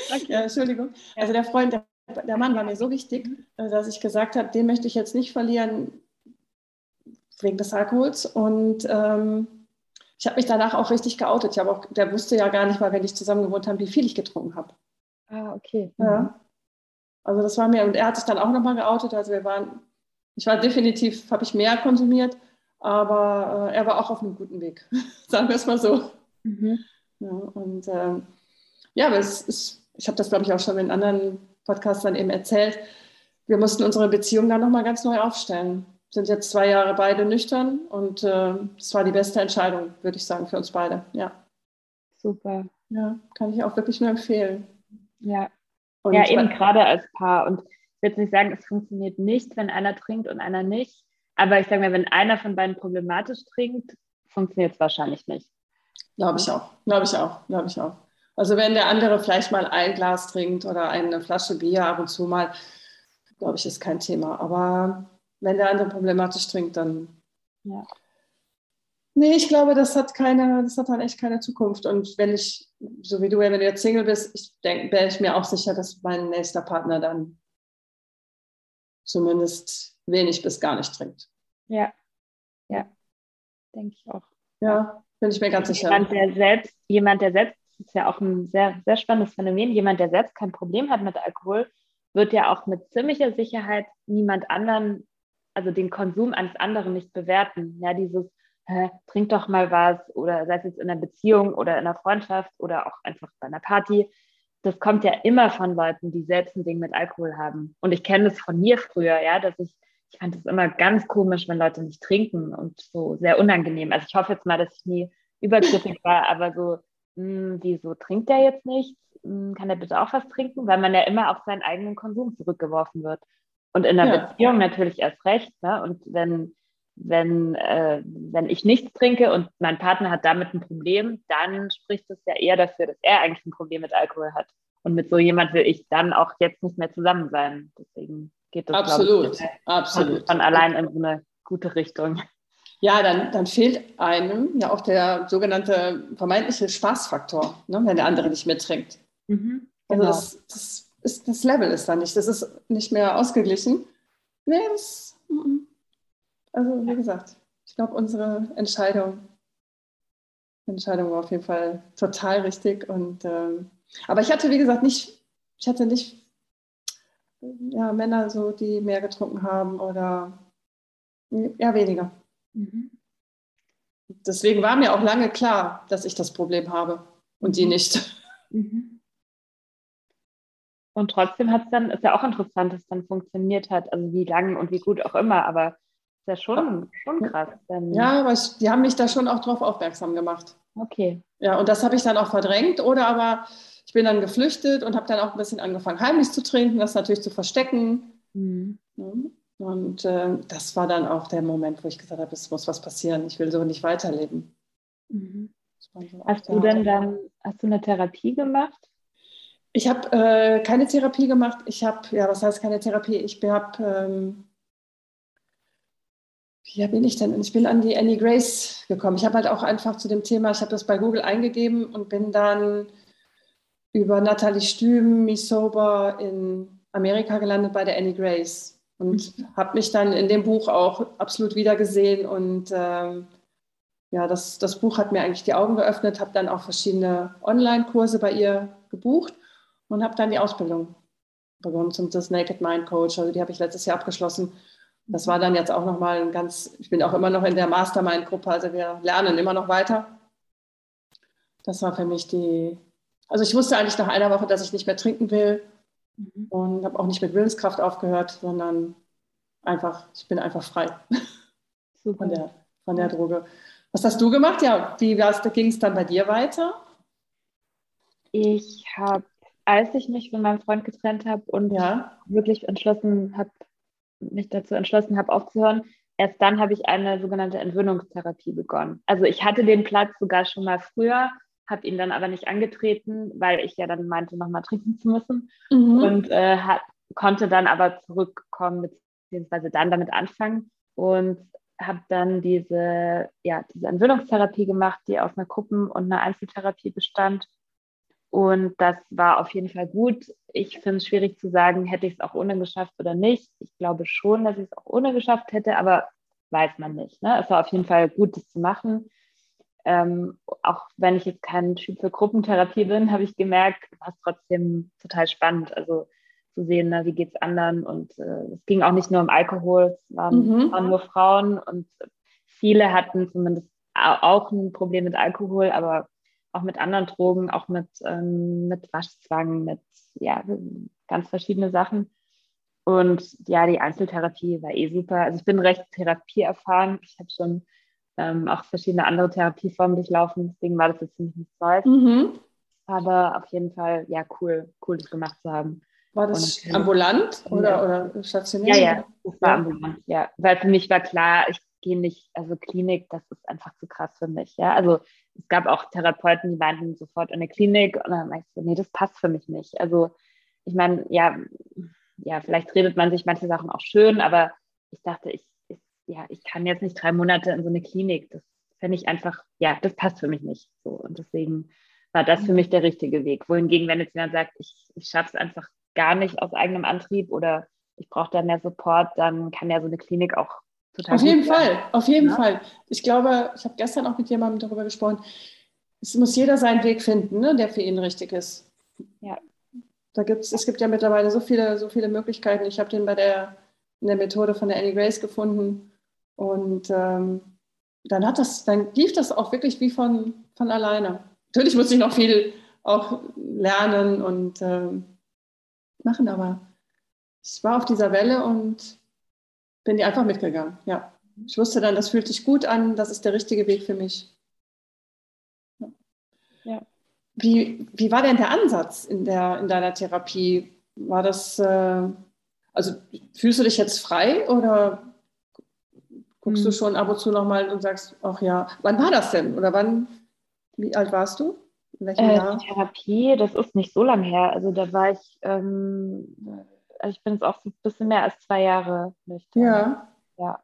Okay. [LAUGHS] Ja, Entschuldigung. Also der Freund, der, der Mann war mir so wichtig, äh, dass ich gesagt habe, den möchte ich jetzt nicht verlieren wegen des Alkohols. Und ähm, ich habe mich danach auch richtig geoutet. Ich auch, der wusste ja gar nicht mal, wenn ich zusammen gewohnt habe, wie viel ich getrunken habe. Ah, okay. Ja. Mhm. Also das war mir, und er hat sich dann auch nochmal geoutet. Also wir waren, ich war definitiv, habe ich mehr konsumiert, aber äh, er war auch auf einem guten Weg, [LAUGHS] sagen wir es mal so. Mhm. Ja, und ähm, ja, aber es ist, ich habe das, glaube ich, auch schon in anderen Podcasts dann eben erzählt. Wir mussten unsere Beziehung dann nochmal ganz neu aufstellen. Sind jetzt zwei Jahre beide nüchtern und äh, es äh, war die beste Entscheidung, würde ich sagen, für uns beide. Ja. Super. Ja, kann ich auch wirklich nur empfehlen. Ja. Und ja, eben gerade als Paar. Und ich würde nicht sagen, es funktioniert nicht, wenn einer trinkt und einer nicht. Aber ich sage mal, wenn einer von beiden problematisch trinkt, funktioniert es wahrscheinlich nicht. Glaube ich auch. Glaube ich auch. Glaube ich auch. Also wenn der andere vielleicht mal ein Glas trinkt oder eine Flasche Bier ab und zu mal, glaube ich, ist kein Thema. Aber wenn der andere problematisch trinkt, dann. Ja. Nee, ich glaube, das hat keine, das hat dann echt keine Zukunft. Und wenn ich, so wie du, wenn du jetzt Single bist, ich denke, wäre ich mir auch sicher, dass mein nächster Partner dann zumindest wenig bis gar nicht trinkt. Ja, ja, denke ich auch. Ja, bin ich mir ganz sicher. Jemand, der selbst, jemand, der selbst das ist ja auch ein sehr, sehr spannendes Phänomen. Jemand, der selbst kein Problem hat mit Alkohol, wird ja auch mit ziemlicher Sicherheit niemand anderen, also den Konsum eines anderen nicht bewerten. Ja, dieses, hä, trink doch mal was oder sei es jetzt in einer Beziehung oder in einer Freundschaft oder auch einfach bei einer Party. Das kommt ja immer von Leuten, die selbst ein Ding mit Alkohol haben. Und ich kenne das von mir früher, ja, dass ich, ich fand es immer ganz komisch, wenn Leute nicht trinken und so sehr unangenehm. Also ich hoffe jetzt mal, dass ich nie übergriffig [LAUGHS] war, aber so hm, wieso trinkt der jetzt nichts? Hm, kann er bitte auch was trinken? Weil man ja immer auf seinen eigenen Konsum zurückgeworfen wird. Und in einer ja. Beziehung natürlich erst recht. Ne? Und wenn, wenn, äh, wenn ich nichts trinke und mein Partner hat damit ein Problem, dann spricht es ja eher dafür, dass er eigentlich ein Problem mit Alkohol hat. Und mit so jemand will ich dann auch jetzt nicht mehr zusammen sein. Deswegen geht das absolut, ich, absolut. von allein in so eine gute Richtung. Ja, dann, dann fehlt einem ja auch der sogenannte vermeintliche Spaßfaktor, ne, wenn der andere nicht mittrinkt. Mhm, also genau. Also das, das, ist, das Level ist da nicht, das ist nicht mehr ausgeglichen. Nee, das, also wie gesagt, ich glaube, unsere Entscheidung, Entscheidung war auf jeden Fall total richtig. Und, ähm, aber ich hatte, wie gesagt, nicht, ich hatte nicht ja, Männer so, die mehr getrunken haben oder ja, weniger. Mhm. Deswegen war mir auch lange klar, dass ich das Problem habe und die mhm. nicht. Mhm. Und trotzdem hat es dann, ist ja auch interessant, dass es dann funktioniert hat, also wie lang und wie gut auch immer, aber ist ja schon, schon krass. Ja, aber ich, die haben mich da schon auch drauf aufmerksam gemacht. Okay. Ja, und das habe ich dann auch verdrängt oder aber ich bin dann geflüchtet und habe dann auch ein bisschen angefangen, heimlich zu trinken, das natürlich zu verstecken. Mhm. Und äh, das war dann auch der Moment, wo ich gesagt habe, es muss was passieren. Ich will so nicht weiterleben. Mhm. So hast du denn dann, hast du eine Therapie gemacht? Ich habe äh, keine Therapie gemacht. Ich habe, ja, was heißt keine Therapie? Ich habe, ähm, wie bin ich denn? Ich bin an die Annie Grace gekommen. Ich habe halt auch einfach zu dem Thema, ich habe das bei Google eingegeben und bin dann über Natalie Stüben, Me Sober in Amerika gelandet bei der Annie Grace und habe mich dann in dem Buch auch absolut wiedergesehen und ähm, ja, das, das Buch hat mir eigentlich die Augen geöffnet, habe dann auch verschiedene Online-Kurse bei ihr gebucht und habe dann die Ausbildung begonnen zum das Naked Mind Coach. Also die habe ich letztes Jahr abgeschlossen. Das war dann jetzt auch nochmal ein ganz, ich bin auch immer noch in der Mastermind-Gruppe, also wir lernen immer noch weiter. Das war für mich die, also ich wusste eigentlich nach einer Woche, dass ich nicht mehr trinken will Mhm. Und habe auch nicht mit Willenskraft aufgehört, sondern einfach, ich bin einfach frei [LAUGHS] von, der, von der Droge. Was hast du gemacht? Ja, wie ging es dann bei dir weiter? Ich habe, als ich mich von meinem Freund getrennt habe und ja. wirklich entschlossen habe, mich dazu entschlossen habe, aufzuhören, erst dann habe ich eine sogenannte Entwöhnungstherapie begonnen. Also ich hatte den Platz sogar schon mal früher, habe ihn dann aber nicht angetreten, weil ich ja dann meinte, nochmal trinken zu müssen. Mhm. Und äh, hat, konnte dann aber zurückkommen, beziehungsweise dann damit anfangen. Und habe dann diese, ja, diese Entwöhnungstherapie gemacht, die aus einer Gruppen- und einer Einzeltherapie bestand. Und das war auf jeden Fall gut. Ich finde es schwierig zu sagen, hätte ich es auch ohne geschafft oder nicht. Ich glaube schon, dass ich es auch ohne geschafft hätte, aber weiß man nicht. Ne? Es war auf jeden Fall gut, das zu machen. Ähm, auch wenn ich jetzt kein Typ für Gruppentherapie bin, habe ich gemerkt, war es trotzdem total spannend. Also zu sehen, na, wie geht es anderen. Und äh, es ging auch nicht nur um Alkohol, es waren, mhm. waren nur Frauen und viele hatten zumindest auch ein Problem mit Alkohol, aber auch mit anderen Drogen, auch mit, ähm, mit Waschzwang, mit ja, ganz verschiedene Sachen. Und ja, die Einzeltherapie war eh super. Also ich bin recht therapieerfahren. Ich habe schon ähm, auch verschiedene andere Therapieformen durchlaufen, deswegen war das jetzt ziemlich nichts Neues. Mhm. Aber auf jeden Fall, ja, cool, cool, das gemacht zu haben. War das und, ambulant oder, ja. oder stationär? Ja, ja, das war ja. ambulant, ja. Weil für mich war klar, ich gehe nicht, also Klinik, das ist einfach zu krass für mich, ja. Also es gab auch Therapeuten, die meinten sofort in der Klinik und dann meinte ich so, nee, das passt für mich nicht. Also ich meine, ja, ja, vielleicht redet man sich manche Sachen auch schön, aber ich dachte, ich, ja, ich kann jetzt nicht drei Monate in so eine Klinik. Das fände ich einfach, ja, das passt für mich nicht. So. Und deswegen war das für mich der richtige Weg. Wohingegen, wenn jetzt jemand sagt, ich, ich schaffe es einfach gar nicht aus eigenem Antrieb oder ich brauche da mehr Support, dann kann ja so eine Klinik auch total. Auf jeden Fall, auf jeden ja? Fall. Ich glaube, ich habe gestern auch mit jemandem darüber gesprochen. Es muss jeder seinen Weg finden, ne, der für ihn richtig ist. Ja. Da gibt's, es gibt ja mittlerweile so viele, so viele Möglichkeiten. Ich habe den bei der, in der Methode von der Annie Grace gefunden. Und ähm, dann hat das, dann lief das auch wirklich wie von, von alleine. Natürlich muss ich noch viel auch lernen und ähm, machen, aber ich war auf dieser Welle und bin die einfach mitgegangen. Ja. Ich wusste dann, das fühlt sich gut an, das ist der richtige Weg für mich. Ja. ja. Wie, wie war denn der Ansatz in, der, in deiner Therapie? War das, äh, also fühlst du dich jetzt frei oder guckst hm. du schon ab und zu nochmal und sagst, ach ja, wann war das denn? Oder wann, wie alt warst du? In äh, Jahr? Die Therapie, das ist nicht so lange her. Also da war ich, ähm, also ich bin jetzt auch so ein bisschen mehr als zwei Jahre nüchtern. Ja. Ja.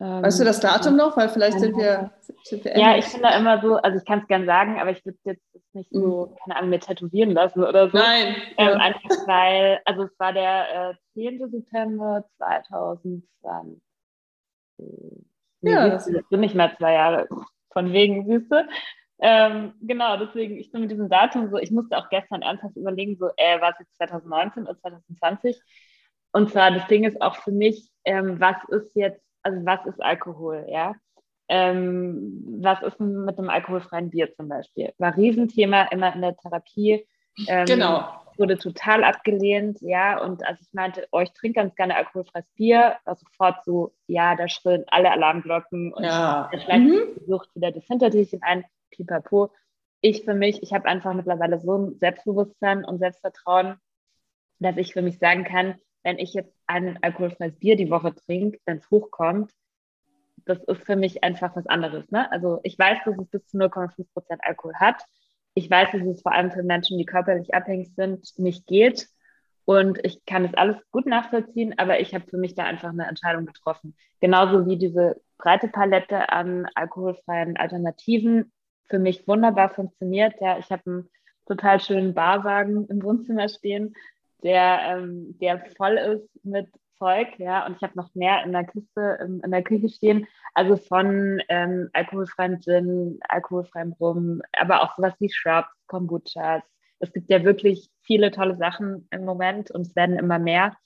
Ähm, weißt du das Datum noch? Weil vielleicht sind wir, sind wir Ja, ich finde da immer so, also ich kann es gern sagen, aber ich würde jetzt nicht so, mhm. keine Ahnung, mir tätowieren lassen oder so. Nein. Ähm, ja. Einfach weil, also es war der äh, 10. September 2020. Ja. Das sind nicht mehr zwei Jahre. Von wegen, siehst du? Ähm, genau, deswegen, ich bin mit diesem Datum so, ich musste auch gestern ernsthaft überlegen, so, äh, war es jetzt 2019 oder 2020? Und zwar, das Ding ist auch für mich, ähm, was ist jetzt, also was ist Alkohol, ja? Ähm, was ist mit einem alkoholfreien Bier zum Beispiel? War Riesenthema immer in der Therapie. Ähm, genau. Wurde total abgelehnt, ja. Und als ich meinte, oh, ich trinke ganz gerne alkoholfreies Bier, war sofort so, ja, da schrillen alle Alarmglocken und ja. da schleicht mhm. Sucht wieder das Hintertürchen ein pipapo. Ich für mich, ich habe einfach mittlerweile so ein Selbstbewusstsein und Selbstvertrauen, dass ich für mich sagen kann, wenn ich jetzt ein alkoholfreies Bier die Woche trinke, wenn es hochkommt, das ist für mich einfach was anderes. Ne? Also ich weiß, dass es bis zu 0,5 Prozent Alkohol hat. Ich weiß, dass es vor allem für Menschen, die körperlich abhängig sind, nicht geht. Und ich kann das alles gut nachvollziehen, aber ich habe für mich da einfach eine Entscheidung getroffen. Genauso wie diese breite Palette an alkoholfreien Alternativen für mich wunderbar funktioniert. Ja, ich habe einen total schönen Barwagen im Wohnzimmer stehen, der, ähm, der voll ist mit Zeug, ja, und ich habe noch mehr in der Kiste, in, in der Küche stehen, also von ähm, alkoholfreiem Gin, alkoholfreiem Rum, aber auch sowas wie Shrubs, Kombuchas. Es gibt ja wirklich viele tolle Sachen im Moment und es werden immer mehr.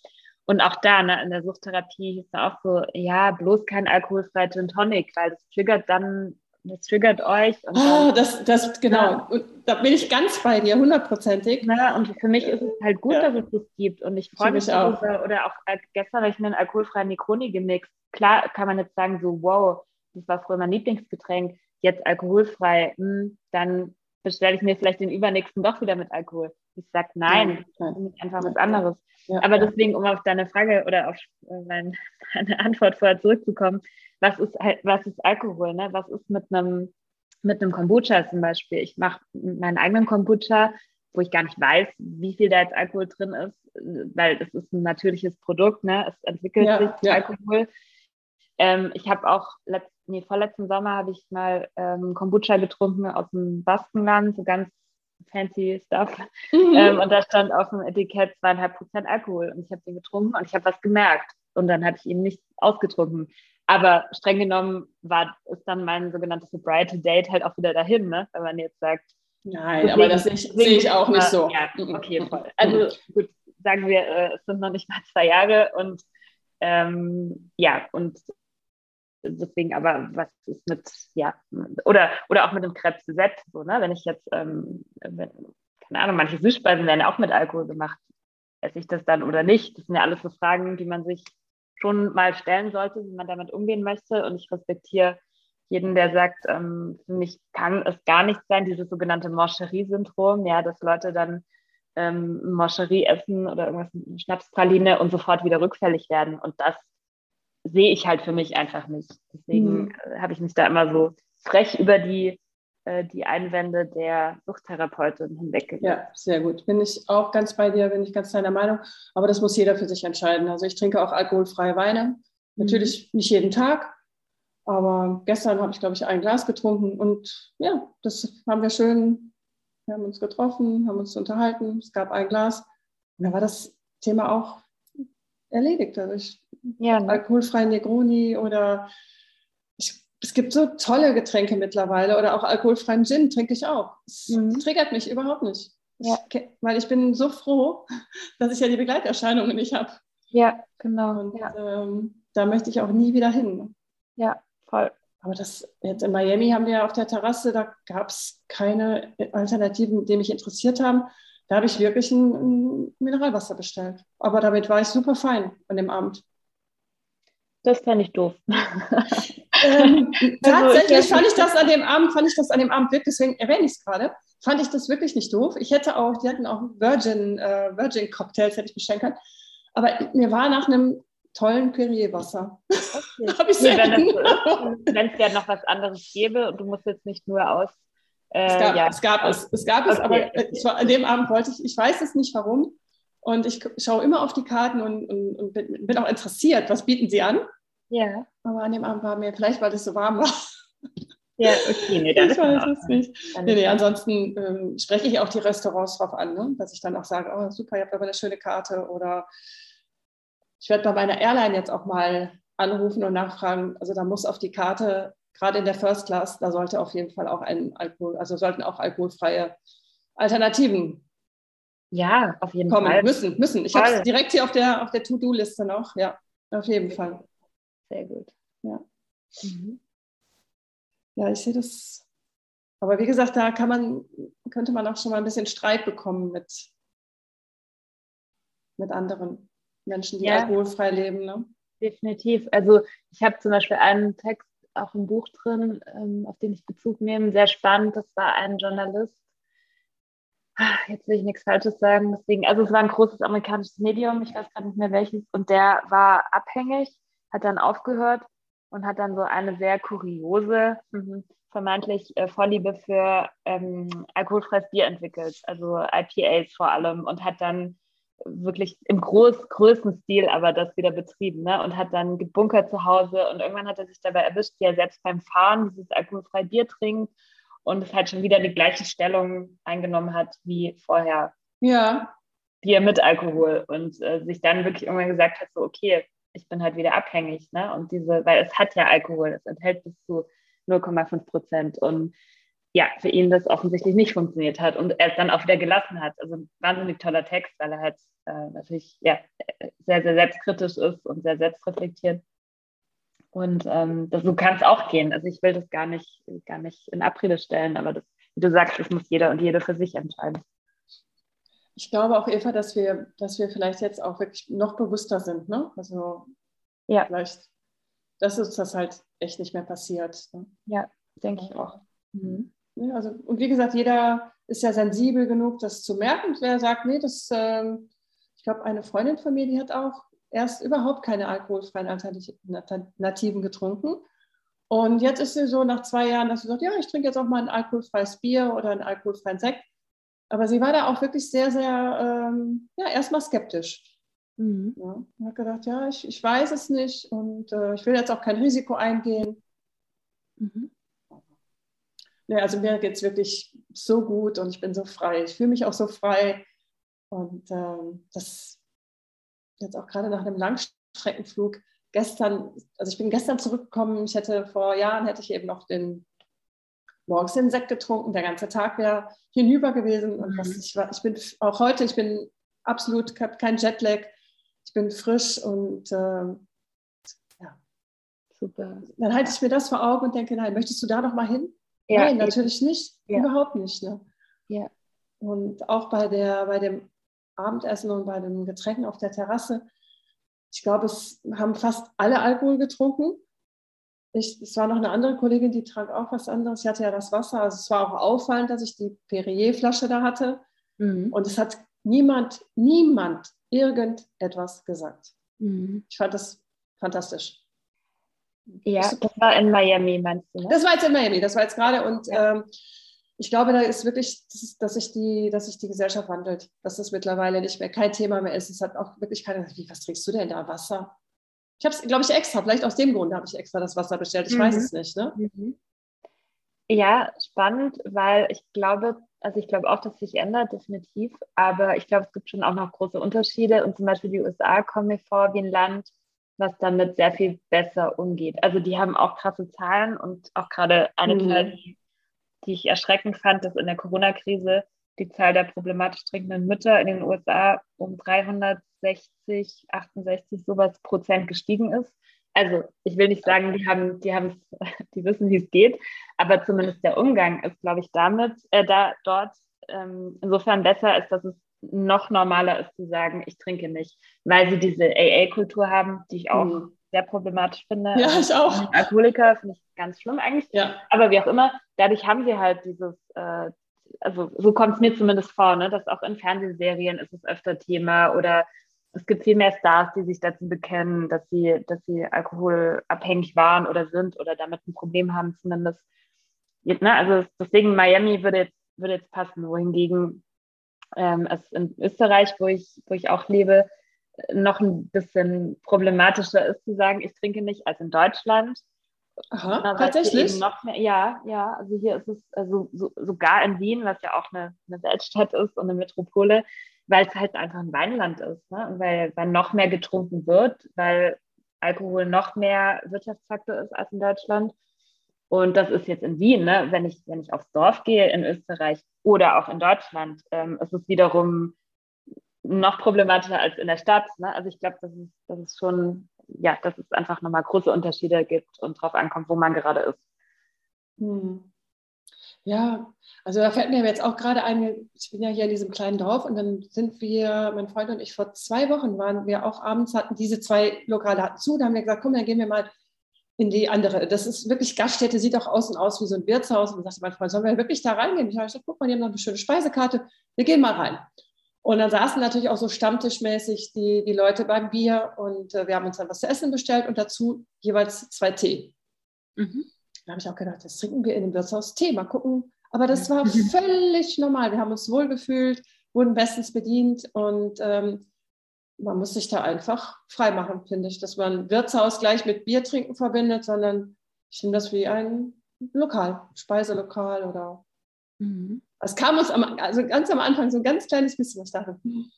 Und auch da, ne, in der Suchttherapie hieß es auch so, ja, bloß kein alkoholfreier Gin Tonic, weil das triggert dann das triggert euch. Oh, das, das, genau. Ja. Da bin ich ganz bei dir, hundertprozentig. Ja, und für mich ist es halt gut, ja. dass es das gibt. Und ich freue mich auch. Darüber. Oder auch äh, gestern habe ich mir einen alkoholfreien Negroni gemixt. Klar kann man jetzt sagen, so, wow, das war früher mein Lieblingsgetränk, jetzt alkoholfrei. Hm, dann bestelle ich mir vielleicht den übernächsten doch wieder mit Alkohol. Ich sage nein, ja, einfach was anderes. Aber deswegen, um auf deine Frage oder auf äh, meine [LAUGHS] Antwort vorher zurückzukommen, was ist halt, was ist Alkohol, ne? Was ist mit einem mit einem Kombucha zum Beispiel? Ich mache meinen eigenen Kombucha, wo ich gar nicht weiß, wie viel da jetzt Alkohol drin ist, weil es ist ein natürliches Produkt, ne? Es entwickelt ja, sich ja. Alkohol. Ähm, ich habe auch letzt, nee, vorletzten Sommer habe ich mal ähm, Kombucha getrunken aus dem Baskenland, so ganz fancy Stuff. Mhm. Ähm, und da stand auf dem Etikett zweieinhalb Prozent Alkohol. Und ich habe den getrunken und ich habe was gemerkt. Und dann habe ich ihn nicht ausgetrunken. Aber streng genommen war, ist dann mein sogenanntes Sobriety Date halt auch wieder dahin, ne? wenn man jetzt sagt. Nein, aber das sehe ich auch nicht so. Ja, okay, voll. Also gut, sagen wir, äh, es sind noch nicht mal zwei Jahre und ähm, ja, und deswegen aber, was ist mit, ja, oder, oder auch mit dem Krebs selbst so, ne? Wenn ich jetzt, ähm, wenn, keine Ahnung, manche Süßspeisen werden auch mit Alkohol gemacht. Esse ich das dann oder nicht? Das sind ja alles so Fragen, die man sich schon mal stellen sollte, wie man damit umgehen möchte. Und ich respektiere jeden, der sagt, ähm, für mich kann es gar nicht sein, dieses sogenannte Morcherie-Syndrom, ja, dass Leute dann ähm, Morcherie essen oder irgendwas, Schnapspraline und sofort wieder rückfällig werden. Und das sehe ich halt für mich einfach nicht. Deswegen mhm. habe ich mich da immer so frech über die, äh, die Einwände der Suchttherapeutin hinweggegangen. Ja, sehr gut. Bin ich auch ganz bei dir, bin ich ganz deiner Meinung. Aber das muss jeder für sich entscheiden. Also ich trinke auch alkoholfreie Weine. Mhm. Natürlich nicht jeden Tag, aber gestern habe ich, glaube ich, ein Glas getrunken und ja, das haben wir schön, wir haben uns getroffen, haben uns unterhalten, es gab ein Glas und da war das Thema auch erledigt. Also ich ja, ne? alkoholfreien Negroni oder es gibt so tolle Getränke mittlerweile oder auch alkoholfreien Gin trinke ich auch. Es mhm. triggert mich überhaupt nicht. Ja. Ich, weil ich bin so froh, [LAUGHS] dass ich ja die Begleiterscheinungen nicht habe. Ja, genau. Und ja. Ähm, da möchte ich auch nie wieder hin. Ja, voll. Aber das jetzt in Miami haben wir auf der Terrasse, da gab es keine Alternativen, die mich interessiert haben. Da habe ich wirklich ein, ein, Mineralwasser bestellt. Aber damit war ich super fein an dem Abend. Das fände ich doof. [LAUGHS] ähm, [LAUGHS] also, tatsächlich fand ich das an dem Abend, fand ich das an dem Abend wirklich, deswegen erwähne ich es gerade, fand ich das wirklich nicht doof. Ich hätte auch, die hatten auch Virgin, äh, Virgin Cocktails, hätte ich bestellen können. Aber mir war nach einem tollen Perrier-Wasser. Okay. [LAUGHS] Hab ich nee, [LAUGHS] wenn es ja noch was anderes gäbe und du musst jetzt nicht nur aus äh, es, gab, ja. es gab es, es gab es, aber okay. ich war, an dem Abend wollte ich, ich weiß es nicht warum. Und ich schaue immer auf die Karten und, und, und bin, bin, auch interessiert, was bieten sie an. Ja. Aber an dem Abend war mir, vielleicht weil es so warm war. Ja, okay, nee, dann ich weiß es nicht. Nee, nee, ansonsten ähm, spreche ich auch die Restaurants drauf an, ne? dass ich dann auch sage, oh super, ihr habt aber eine schöne Karte. Oder ich werde bei meiner Airline jetzt auch mal anrufen und nachfragen. Also da muss auf die Karte gerade in der First Class, da sollte auf jeden Fall auch ein Alkohol, also sollten auch alkoholfreie Alternativen ja, auf jeden kommen Fall. müssen, müssen. Ich habe es direkt hier auf der, auf der To-Do-Liste noch. Ja, auf jeden Fall. Sehr gut. Ja. Mhm. Ja, ich sehe das. Aber wie gesagt, da kann man, könnte man auch schon mal ein bisschen Streit bekommen mit, mit anderen Menschen, die ja. alkoholfrei leben. Ne? Definitiv. Also ich habe zum Beispiel einen Text auch im Buch drin, ähm, auf den ich Bezug nehme. Sehr spannend. Das war ein Journalist. Ah, jetzt will ich nichts Falsches sagen. Deswegen, also es war ein großes amerikanisches Medium, ich weiß gerade nicht mehr welches, und der war abhängig, hat dann aufgehört und hat dann so eine sehr kuriose, mhm, vermeintlich äh, Vorliebe für ähm, alkoholfreies Bier entwickelt, also IPAs vor allem, und hat dann wirklich im groß, größten Stil aber das wieder betrieben ne? und hat dann gebunkert zu Hause und irgendwann hat er sich dabei erwischt, wie er selbst beim Fahren dieses alkoholfreie Bier trinkt und es halt schon wieder die gleiche Stellung eingenommen hat wie vorher. Ja. Bier mit Alkohol und äh, sich dann wirklich irgendwann gesagt hat, so okay, ich bin halt wieder abhängig, ne? Und diese, weil es hat ja Alkohol, es enthält bis zu 0,5 Prozent und ja, für ihn das offensichtlich nicht funktioniert hat und er es dann auch wieder gelassen hat. Also ein wahnsinnig toller Text, weil er halt äh, natürlich ja, sehr, sehr selbstkritisch ist und sehr selbstreflektiert. Und ähm, das, so kann es auch gehen. Also ich will das gar nicht, gar nicht in Abrede stellen, aber das, wie du sagst, das muss jeder und jede für sich entscheiden. Ich glaube auch, Eva, dass wir, dass wir vielleicht jetzt auch wirklich noch bewusster sind. Ne? Also ja. vielleicht, dass uns das halt echt nicht mehr passiert. Ne? Ja, denke ich auch. Mhm. Ja, also, und wie gesagt, jeder ist ja sensibel genug, das zu merken. Und wer sagt, nee, das, ähm, ich glaube, eine Freundin von mir, die hat auch erst überhaupt keine alkoholfreien Alternativen getrunken. Und jetzt ist sie so nach zwei Jahren, dass sie sagt, ja, ich trinke jetzt auch mal ein alkoholfreies Bier oder einen alkoholfreien Sekt. Aber sie war da auch wirklich sehr, sehr, ähm, ja, erstmal skeptisch. Mhm. Ja, und habe gedacht, ja, ich, ich weiß es nicht und äh, ich will jetzt auch kein Risiko eingehen. Mhm. Nee, also mir geht es wirklich so gut und ich bin so frei. Ich fühle mich auch so frei. Und ähm, das jetzt auch gerade nach einem Langstreckenflug gestern, also ich bin gestern zurückgekommen, ich hätte vor Jahren, hätte ich eben noch den morgens den Sekt getrunken, der ganze Tag wäre hinüber gewesen. Und was mhm. ich, war, ich bin auch heute, ich bin absolut, kein Jetlag, ich bin frisch und äh, ja. Super. Dann halte ich mir das vor Augen und denke, nein, möchtest du da noch mal hin? Ja, nein, natürlich nicht, ja. überhaupt nicht. Ne? Ja. Und auch bei, der, bei dem Abendessen und bei den Getränken auf der Terrasse, ich glaube, es haben fast alle Alkohol getrunken. Ich, es war noch eine andere Kollegin, die trank auch was anderes. Sie hatte ja das Wasser. Also es war auch auffallend, dass ich die Perrier-Flasche da hatte. Mhm. Und es hat niemand, niemand irgendetwas gesagt. Mhm. Ich fand das fantastisch. Ja, das war in Miami, meinst du? Ne? Das war jetzt in Miami, das war jetzt gerade. Und ja. ähm, ich glaube, da ist wirklich, dass sich die, dass sich die Gesellschaft wandelt, dass das mittlerweile nicht mehr kein Thema mehr ist. Es hat auch wirklich keiner gesagt, wie, was trinkst du denn da? Wasser? Ich habe es, glaube ich, extra, vielleicht aus dem Grund habe ich extra das Wasser bestellt. Ich mhm. weiß es nicht. Ne? Mhm. Ja, spannend, weil ich glaube, also ich glaube auch, dass sich ändert, definitiv. Aber ich glaube, es gibt schon auch noch große Unterschiede. Und zum Beispiel die USA kommen mir vor wie ein Land, was damit sehr viel besser umgeht. Also die haben auch krasse Zahlen und auch gerade eine mhm. Zahl, die, die ich erschreckend fand, dass in der Corona-Krise die Zahl der problematisch trinkenden Mütter in den USA um 360, 68 sowas Prozent gestiegen ist. Also ich will nicht sagen, die haben, die haben, [LAUGHS] die wissen, wie es geht, aber zumindest der Umgang ist, glaube ich, damit äh, da dort ähm, insofern besser ist, dass es noch normaler ist zu sagen, ich trinke nicht, weil sie diese AA-Kultur haben, die ich auch mhm. sehr problematisch finde. Ja, ich auch. Alkoholiker finde ich ganz schlimm eigentlich. Ja. Aber wie auch immer, dadurch haben sie halt dieses, äh, also so kommt es mir zumindest vor, ne, dass auch in Fernsehserien ist es öfter Thema oder es gibt viel mehr Stars, die sich dazu bekennen, dass sie, dass sie alkoholabhängig waren oder sind oder damit ein Problem haben zumindest. Ne? Also deswegen Miami würde jetzt, würde jetzt passen, wohingegen ähm, es in Österreich, wo ich, wo ich auch lebe, noch ein bisschen problematischer ist zu sagen, ich trinke nicht als in Deutschland. Aha, Aber tatsächlich? Mehr, ja, ja, also hier ist es also so, sogar in Wien, was ja auch eine, eine Weltstadt ist und eine Metropole, weil es halt einfach ein Weinland ist ne? und weil, weil noch mehr getrunken wird, weil Alkohol noch mehr Wirtschaftsfaktor ist als in Deutschland. Und das ist jetzt in Wien, ne? wenn, ich, wenn ich aufs Dorf gehe in Österreich oder auch in Deutschland, ähm, ist es wiederum noch problematischer als in der Stadt. Ne? Also ich glaube, dass es, dass es schon, ja, dass es einfach nochmal große Unterschiede gibt und darauf ankommt, wo man gerade ist. Hm. Ja, also da fällt mir jetzt auch gerade ein, ich bin ja hier in diesem kleinen Dorf und dann sind wir, mein Freund und ich, vor zwei Wochen waren wir auch abends, hatten diese zwei Lokale hatten zu, da haben wir gesagt, komm, dann gehen wir mal in die andere. Das ist wirklich Gaststätte, sieht auch außen aus wie so ein Wirtshaus. Und dann sagte mein Freund, sollen wir wirklich da reingehen? Ich habe gesagt, guck mal, die haben noch eine schöne Speisekarte. Wir gehen mal rein. Und dann saßen natürlich auch so stammtischmäßig die, die Leute beim Bier und äh, wir haben uns dann was zu essen bestellt und dazu jeweils zwei Tee. Mhm. Da habe ich auch gedacht, das trinken wir in dem Wirtshaus Tee, mal gucken. Aber das war [LAUGHS] völlig normal. Wir haben uns wohlgefühlt, wurden bestens bedient und ähm, man muss sich da einfach freimachen, finde ich, dass man Wirtshaus gleich mit Bier trinken verbindet, sondern ich nehme das wie ein Lokal, Speiselokal oder. Mhm. Es kam uns am, also ganz am Anfang so ein ganz kleines bisschen, ich dachte, hm,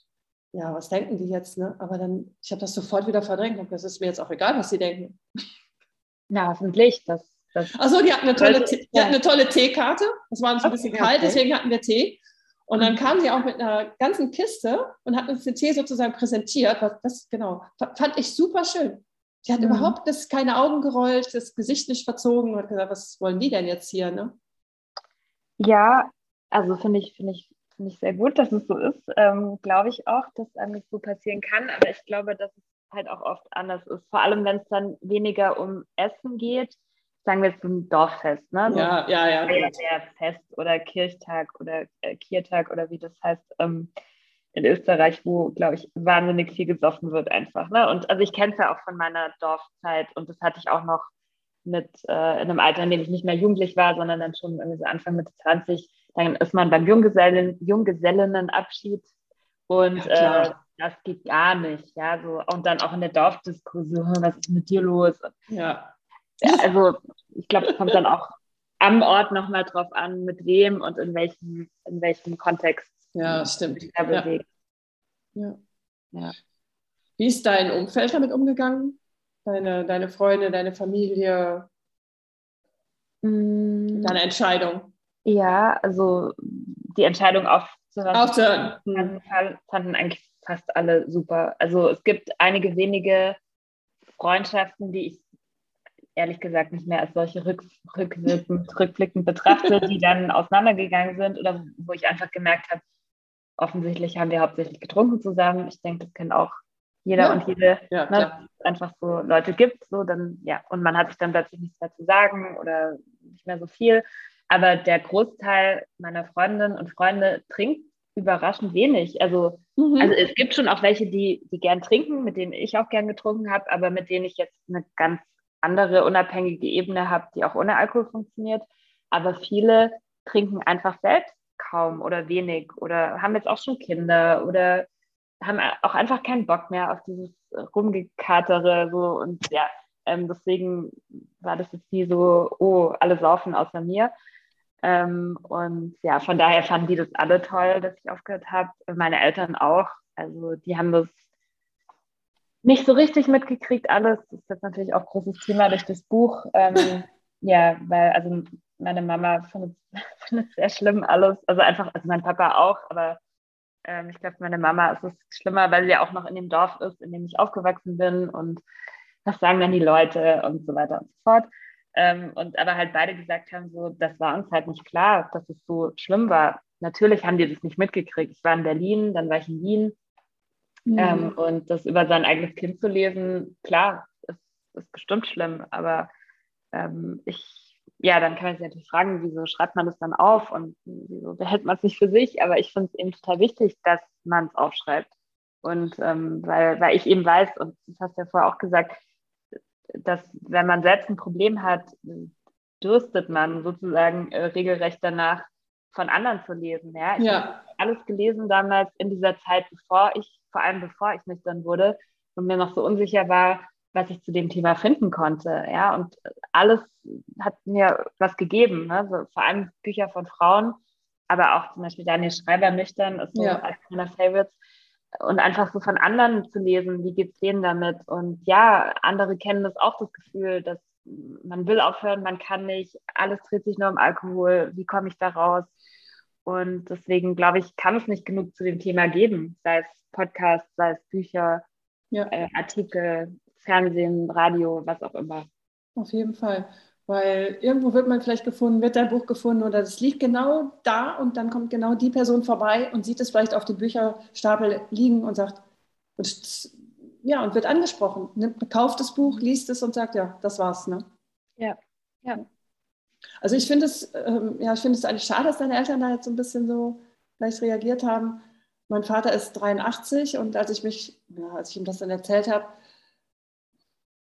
ja, was denken die jetzt? Ne? Aber dann, ich habe das sofort wieder verdrängt und das ist mir jetzt auch egal, was sie denken. Na, hoffentlich. Das, das Achso, die hatten eine tolle, die hatten eine tolle Teekarte. Es war uns ein bisschen okay, kalt, okay. deswegen hatten wir Tee. Und dann mhm. kam sie auch mit einer ganzen Kiste und hat uns den Tee sozusagen präsentiert. Das, genau, fand ich super schön. Die hat mhm. überhaupt das, keine Augen gerollt, das Gesicht nicht verzogen und hat gesagt, was wollen die denn jetzt hier? Ne? Ja, also finde ich, finde ich, finde ich sehr gut, dass es so ist. Ähm, glaube ich auch, dass einem das so passieren kann. Aber ich glaube, dass es halt auch oft anders ist. Vor allem, wenn es dann weniger um Essen geht, sagen wir jetzt ein Dorffest, ne? So ja, ja, ja. Der Fest oder Kirchtag oder äh, Kiertag oder wie das heißt ähm, in Österreich, wo, glaube ich, wahnsinnig viel gesoffen wird einfach. Ne? Und also ich kenne es ja auch von meiner Dorfzeit und das hatte ich auch noch mit äh, in einem Alter, in dem ich nicht mehr jugendlich war, sondern dann schon irgendwie so Anfang Mitte 20. Dann ist man beim Junggesellen, Junggesellinnenabschied und ja, äh, das geht gar nicht, ja, so und dann auch in der Dorfdiskussion, was ist mit dir los? Ja. ja also ich glaube, es kommt dann auch am Ort nochmal drauf an, mit wem und in welchem, in welchem Kontext ja, stimmt. sich da bewegt. Ja. ja. Wie ist dein Umfeld damit umgegangen? Deine, deine Freunde, deine Familie? Mm. Deine Entscheidung? Ja, also die Entscheidung aufzuhören. Aufzuhören. Fanden eigentlich fast alle super. Also es gibt einige wenige Freundschaften, die ich ehrlich gesagt nicht mehr als solche rück, rückwirkend, [LAUGHS] rückblickend betrachte, die dann auseinandergegangen sind oder wo ich einfach gemerkt habe, offensichtlich haben wir hauptsächlich getrunken zusammen. Ich denke, das kennt auch jeder ja. und jede, ja, ne, einfach so Leute gibt, so dann, ja, und man hat sich dann plötzlich nichts mehr zu sagen oder nicht mehr so viel. Aber der Großteil meiner Freundinnen und Freunde trinkt überraschend wenig. Also, mhm. also es gibt schon auch welche, die, die gern trinken, mit denen ich auch gern getrunken habe, aber mit denen ich jetzt eine ganz andere unabhängige Ebene habe, die auch ohne Alkohol funktioniert. Aber viele trinken einfach selbst kaum oder wenig oder haben jetzt auch schon Kinder oder haben auch einfach keinen Bock mehr auf dieses Rumgekatere so und ja, ähm, deswegen war das jetzt nie so, oh, alle saufen außer mir. Ähm, und ja, von daher fanden die das alle toll, dass ich aufgehört habe. Meine Eltern auch. Also die haben das nicht so richtig mitgekriegt alles. Das ist jetzt natürlich auch großes Thema durch das Buch. Ähm, [LAUGHS] ja, weil also meine Mama findet [LAUGHS] es sehr schlimm alles. Also einfach, also mein Papa auch, aber ähm, ich glaube, meine Mama ist es schlimmer, weil sie ja auch noch in dem Dorf ist, in dem ich aufgewachsen bin und was sagen dann die Leute und so weiter und so fort. Ähm, und aber halt beide gesagt haben, so, das war uns halt nicht klar, dass es so schlimm war. Natürlich haben die das nicht mitgekriegt. Ich war in Berlin, dann war ich in Wien Mhm. Ähm, und das über sein eigenes Kind zu lesen, klar, ist, ist bestimmt schlimm, aber ähm, ich, ja, dann kann man sich natürlich fragen, wieso schreibt man das dann auf und wieso behält man es nicht für sich, aber ich finde es eben total wichtig, dass man es aufschreibt. Und ähm, weil, weil ich eben weiß, und das hast du ja vorher auch gesagt, dass wenn man selbst ein Problem hat, dürstet man sozusagen äh, regelrecht danach, von anderen zu lesen. Ja, ich ja. habe alles gelesen damals in dieser Zeit, bevor ich vor allem bevor ich nüchtern wurde und mir noch so unsicher war, was ich zu dem Thema finden konnte. Ja, und alles hat mir was gegeben. Ne? So, vor allem Bücher von Frauen, aber auch zum Beispiel Daniel Schreiber nüchtern ist so ja. als meiner Favorites. Und einfach so von anderen zu lesen, wie geht es denen damit? Und ja, andere kennen das auch, das Gefühl, dass man will aufhören, man kann nicht, alles dreht sich nur um Alkohol, wie komme ich da raus? Und deswegen glaube ich, kann es nicht genug zu dem Thema geben, sei es Podcast, sei es Bücher, ja. äh, Artikel, Fernsehen, Radio, was auch immer. Auf jeden Fall. Weil irgendwo wird man vielleicht gefunden, wird dein Buch gefunden oder das liegt genau da und dann kommt genau die Person vorbei und sieht es vielleicht auf dem Bücherstapel liegen und sagt, und, ja, und wird angesprochen. Nimmt, kauft das Buch, liest es und sagt, ja, das war's. Ne? Ja, ja. Also ich finde es, ähm, ja, ich finde es eigentlich schade, dass deine Eltern da jetzt so ein bisschen so vielleicht reagiert haben. Mein Vater ist 83 und als ich mich, ja, als ich ihm das dann erzählt habe,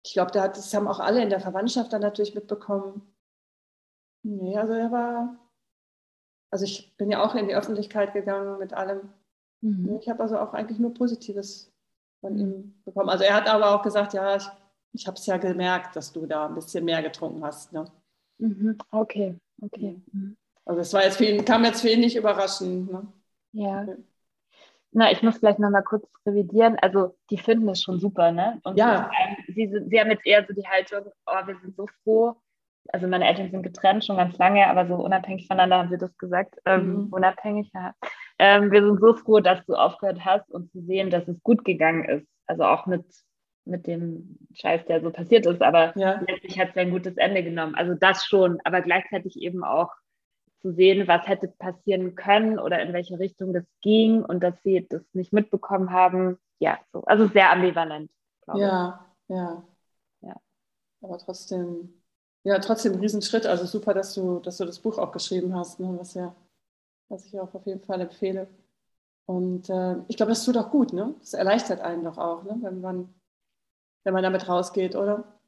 ich glaube, das haben auch alle in der Verwandtschaft dann natürlich mitbekommen. Nee, also er war, also ich bin ja auch in die Öffentlichkeit gegangen mit allem. Mhm. Ich habe also auch eigentlich nur Positives von mhm. ihm bekommen. Also er hat aber auch gesagt, ja, ich, ich habe es ja gemerkt, dass du da ein bisschen mehr getrunken hast. Ne? Mhm. Okay, okay. Mhm. Also es war jetzt für ihn, kam jetzt für ihn nicht überraschend. Ne? Ja. Okay. Na, ich muss vielleicht nochmal kurz revidieren. Also, die finden es schon super, ne? Und ja. Sie, sie haben jetzt eher so die Haltung, oh, wir sind so froh. Also, meine Eltern sind getrennt schon ganz lange, aber so unabhängig voneinander haben sie das gesagt. Ähm, mhm. Unabhängig, ja. Ähm, wir sind so froh, dass du aufgehört hast und zu sehen, dass es gut gegangen ist. Also auch mit, mit dem Scheiß, der so passiert ist. Aber ja. letztlich hat es ja ein gutes Ende genommen. Also, das schon, aber gleichzeitig eben auch zu sehen, was hätte passieren können oder in welche Richtung das ging und dass sie das nicht mitbekommen haben. Ja, so. also sehr ambivalent. Ja, ja, ja. Aber trotzdem, ja, trotzdem ein Riesenschritt. Also super, dass du, dass du das Buch auch geschrieben hast, ne? was ja, was ich auch auf jeden Fall empfehle. Und äh, ich glaube, das tut auch gut, ne? Das erleichtert einen doch auch, ne? wenn man, wenn man damit rausgeht, oder?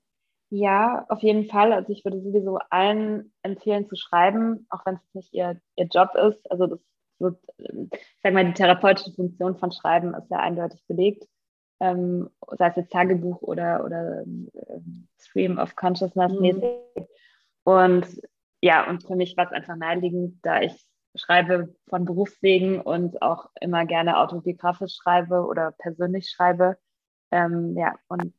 Ja, auf jeden Fall. Also ich würde sowieso allen empfehlen zu schreiben, auch wenn es nicht ihr, ihr Job ist. Also das so, ich sag mal, die therapeutische Funktion von Schreiben ist ja eindeutig belegt. Ähm, sei es jetzt Tagebuch oder, oder äh, Stream of Consciousness mäßig. Mhm. Und ja, und für mich war es einfach naheliegend, da ich schreibe von Berufswegen und auch immer gerne autobiografisch schreibe oder persönlich schreibe. Ähm, ja, und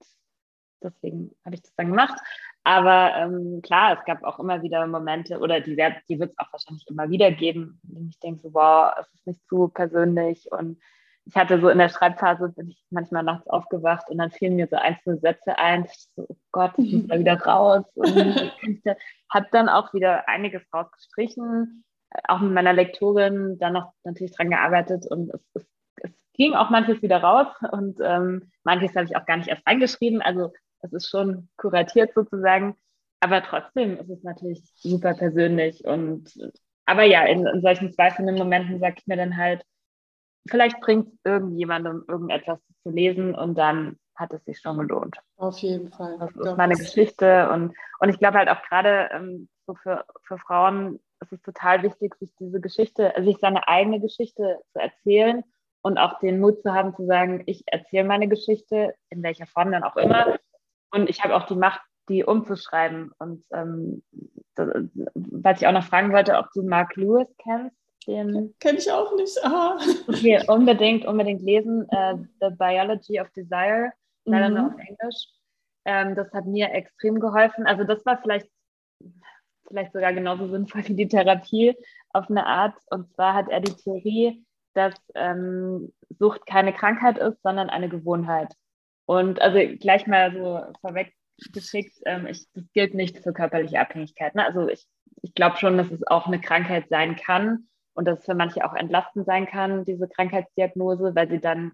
deswegen habe ich das dann gemacht. Aber ähm, klar, es gab auch immer wieder Momente, oder die, die wird es auch wahrscheinlich immer wieder geben, in denen ich denke, so, wow, es ist nicht zu persönlich. Und ich hatte so in der Schreibphase, bin ich manchmal nachts aufgewacht und dann fielen mir so einzelne Sätze ein. Ich so, oh Gott, ich muss da wieder [LAUGHS] raus. Und habe dann auch wieder einiges rausgestrichen, auch mit meiner Lektorin dann noch natürlich dran gearbeitet und es, es, es ging auch manches wieder raus und ähm, manches habe ich auch gar nicht erst reingeschrieben. Also es ist schon kuratiert sozusagen. Aber trotzdem ist es natürlich super persönlich. Und aber ja, in, in solchen zweifelnden Momenten sage ich mir dann halt, vielleicht bringt es irgendjemandem irgendetwas zu lesen und dann hat es sich schon gelohnt. Auf jeden Fall. Das ist meine Geschichte. Und, und ich glaube halt auch gerade ähm, so für, für Frauen ist es total wichtig, sich diese Geschichte, sich seine eigene Geschichte zu erzählen und auch den Mut zu haben, zu sagen, ich erzähle meine Geschichte, in welcher Form dann auch immer, und ich habe auch die Macht, die umzuschreiben. Und ähm, was ich auch noch fragen wollte, ob du Mark Lewis kennst. Den Kenne ich auch nicht. Aha. Okay, unbedingt, unbedingt lesen. Uh, The Biology of Desire, leider mhm. nur auf Englisch. Ähm, das hat mir extrem geholfen. Also das war vielleicht, vielleicht sogar genauso sinnvoll wie die Therapie auf eine Art. Und zwar hat er die Theorie, dass ähm, Sucht keine Krankheit ist, sondern eine Gewohnheit. Und also gleich mal so vorweggeschickt, ähm, ich, das gilt nicht für körperliche Abhängigkeit. Ne? Also ich, ich glaube schon, dass es auch eine Krankheit sein kann und dass es für manche auch entlastend sein kann, diese Krankheitsdiagnose, weil sie dann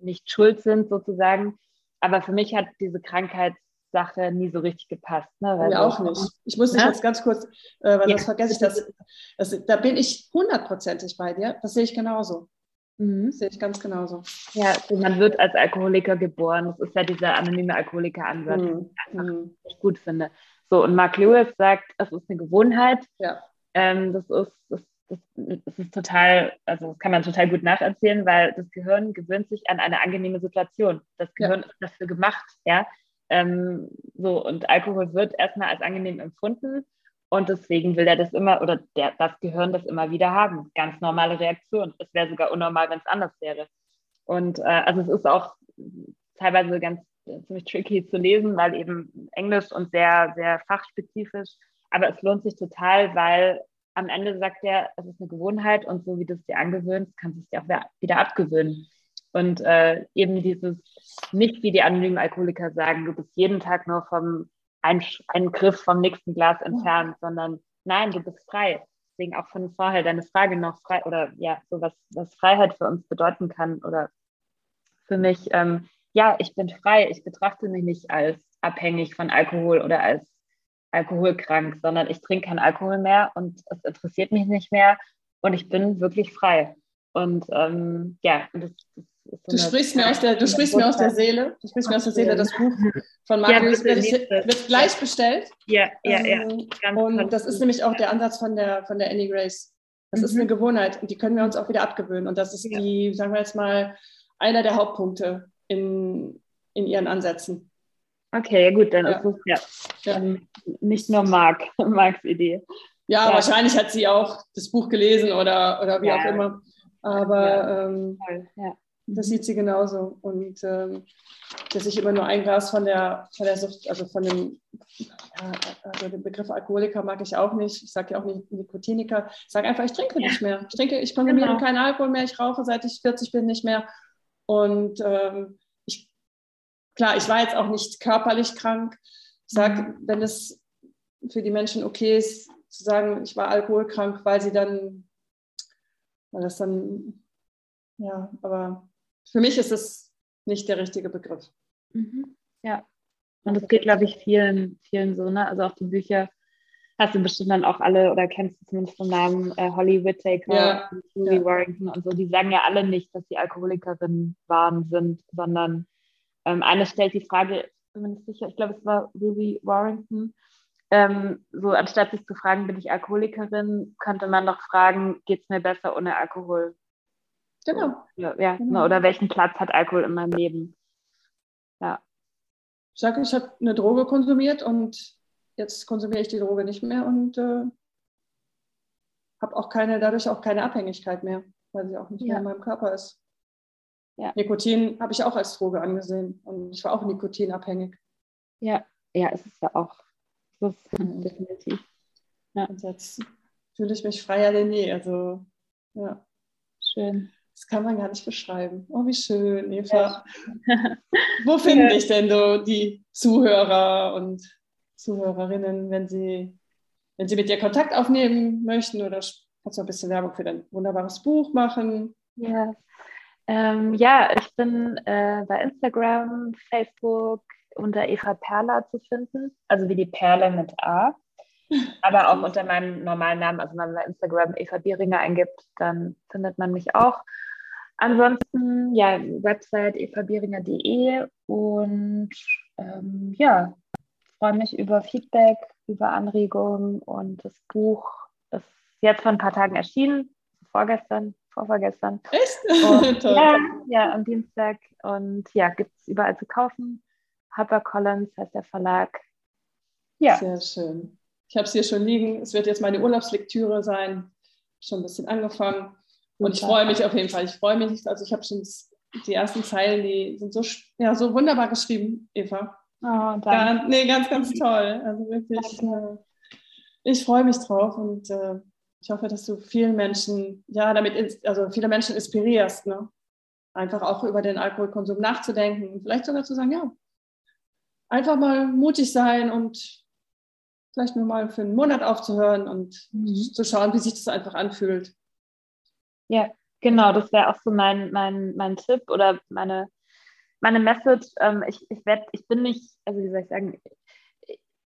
nicht schuld sind sozusagen. Aber für mich hat diese Krankheitssache nie so richtig gepasst. Ne? Weil Mir auch nicht. Ich muss dich ja? jetzt ganz kurz, äh, weil ja. das vergesse ich, das, das, da bin ich hundertprozentig bei dir. Das sehe ich genauso. Mhm. Sehe ich ganz genauso. Ja, also man wird als Alkoholiker geboren. Das ist ja dieser anonyme Alkoholiker-Ansatz, mhm. den ich einfach mhm. gut finde. So, und Mark Lewis sagt, es ist eine Gewohnheit. Ja. Ähm, das, ist, das, das, das, ist total, also das kann man total gut nacherzählen, weil das Gehirn gewöhnt sich an eine angenehme Situation. Das Gehirn ja. ist dafür gemacht, ja. Ähm, so, und Alkohol wird erstmal als angenehm empfunden und deswegen will er das immer oder der, das Gehirn das immer wieder haben. Ganz normale Reaktion. Es wäre sogar unnormal, wenn es anders wäre. Und äh, also es ist auch teilweise ganz äh, ziemlich tricky zu lesen, weil eben Englisch und sehr, sehr fachspezifisch. Aber es lohnt sich total, weil am Ende sagt er, es ist eine Gewohnheit und so wie du es dir angewöhnst, kannst du es dir auch wieder abgewöhnen. Und äh, eben dieses, nicht wie die anonymen Alkoholiker sagen, du bist jeden Tag nur vom ein, ein Griff vom nächsten Glas entfernt, sondern nein, du bist frei. Deswegen auch von vorher deine Frage noch frei oder ja, so was, was Freiheit für uns bedeuten kann oder für mich, ähm, ja, ich bin frei. Ich betrachte mich nicht als abhängig von Alkohol oder als alkoholkrank, sondern ich trinke keinen Alkohol mehr und es interessiert mich nicht mehr und ich bin wirklich frei. Und ähm, ja, das, das Du sprichst, mir aus der, du sprichst mir aus der Seele. Du sprichst mir aus der Seele. Das Buch von Marius ja, wird, gleich bestellt. Ja, ja, ja. Ähm, und das ist nämlich auch der Ansatz von der, von der Annie Grace. Das mhm. ist eine Gewohnheit und die können wir uns auch wieder abgewöhnen. Und das ist die, sagen wir jetzt mal, einer der Hauptpunkte in, in ihren Ansätzen. Okay, gut, dann ja. ist es ja, ja. nicht nur Marc, [LAUGHS] Marcs Idee. Ja, ja, wahrscheinlich hat sie auch das Buch gelesen oder, oder wie auch immer. Aber ähm. Das sieht sie genauso. Und ähm, dass ich immer nur ein Glas von der, von der Sucht, also von dem, also den Begriff Alkoholiker mag ich auch nicht. Ich sage ja auch nicht Nikotiniker. Ich sage einfach, ich trinke nicht mehr. Ich trinke, ich konsumiere genau. keinen Alkohol mehr. Ich rauche seit ich 40 bin nicht mehr. Und ähm, klar, ich war jetzt auch nicht körperlich krank. Ich sage, mhm. wenn es für die Menschen okay ist, zu sagen, ich war alkoholkrank, weil sie dann, weil das dann, ja, aber für mich ist es nicht der richtige Begriff. Mhm. Ja. Und das geht, glaube ich, vielen, vielen so, ne? Also auch die Bücher hast du bestimmt dann auch alle oder kennst du zumindest vom Namen äh, Holly Whittaker ja. Julie ja. Warrington und so. Die sagen ja alle nicht, dass sie Alkoholikerinnen waren, sind, sondern ähm, eine stellt die Frage, ich bin mir nicht sicher, ich glaube, es war Ruby Warrington, ähm, so anstatt sich zu fragen, bin ich Alkoholikerin, könnte man doch fragen, geht es mir besser ohne Alkohol? Genau. Ja, ja Genau. oder welchen Platz hat Alkohol in meinem Leben? Ja. Ich sage, ich habe eine Droge konsumiert und jetzt konsumiere ich die Droge nicht mehr und äh, habe auch keine, dadurch auch keine Abhängigkeit mehr, weil sie auch nicht mehr Ja. in meinem Körper ist. Ja. Nikotin habe ich auch als Droge angesehen und ich war auch nikotinabhängig. Ja, ja, es ist ja auch. Das ist Mhm. definitiv. Und jetzt fühle ich mich freier denn je. Also ja, Schön. das kann man gar nicht beschreiben. Oh, wie schön, Eva. [LAUGHS] Wo finde ich denn so die Zuhörer und Zuhörerinnen, wenn sie, wenn sie mit dir Kontakt aufnehmen möchten oder kannst du ein bisschen Werbung für dein wunderbares Buch machen? Ja, ähm, ja ich bin äh, bei Instagram, Facebook unter Eva Perla zu finden, also wie die Perle mit A, aber auch [LAUGHS] unter meinem normalen Namen. Also wenn man bei Instagram Eva Bieringer eingibt, dann findet man mich auch. Ansonsten, ja, Website evabieringer.de und ähm, ja, freue mich über Feedback, über Anregungen und das Buch ist jetzt vor ein paar Tagen erschienen, vorgestern, vorvergestern. Echt? [LAUGHS] Und, ja, ja, am Dienstag und ja, gibt es überall zu kaufen. HarperCollins heißt der Verlag. Ja, Sehr schön. Ich habe es hier schon liegen. Es wird jetzt meine Urlaubslektüre sein. Schon ein bisschen angefangen. Und ich freue mich auf jeden Fall. Ich freue mich. Also ich habe schon die ersten Zeilen, die sind so, ja, so wunderbar geschrieben, Eva. oh, danke. Ganz, nee, ganz, ganz toll. Also wirklich, äh, ich freue mich drauf und äh, ich hoffe, dass du vielen Menschen, ja, damit, also viele Menschen inspirierst, ne? Einfach auch über den Alkoholkonsum nachzudenken und vielleicht sogar zu sagen, ja, einfach mal mutig sein und vielleicht nur mal für einen Monat aufzuhören und Mhm. zu schauen, wie sich das einfach anfühlt. Ja, genau, das wäre auch so mein, mein, mein Tipp oder meine, meine Message. Ähm, ich, ich, werd, ich bin nicht, also wie soll ich sagen,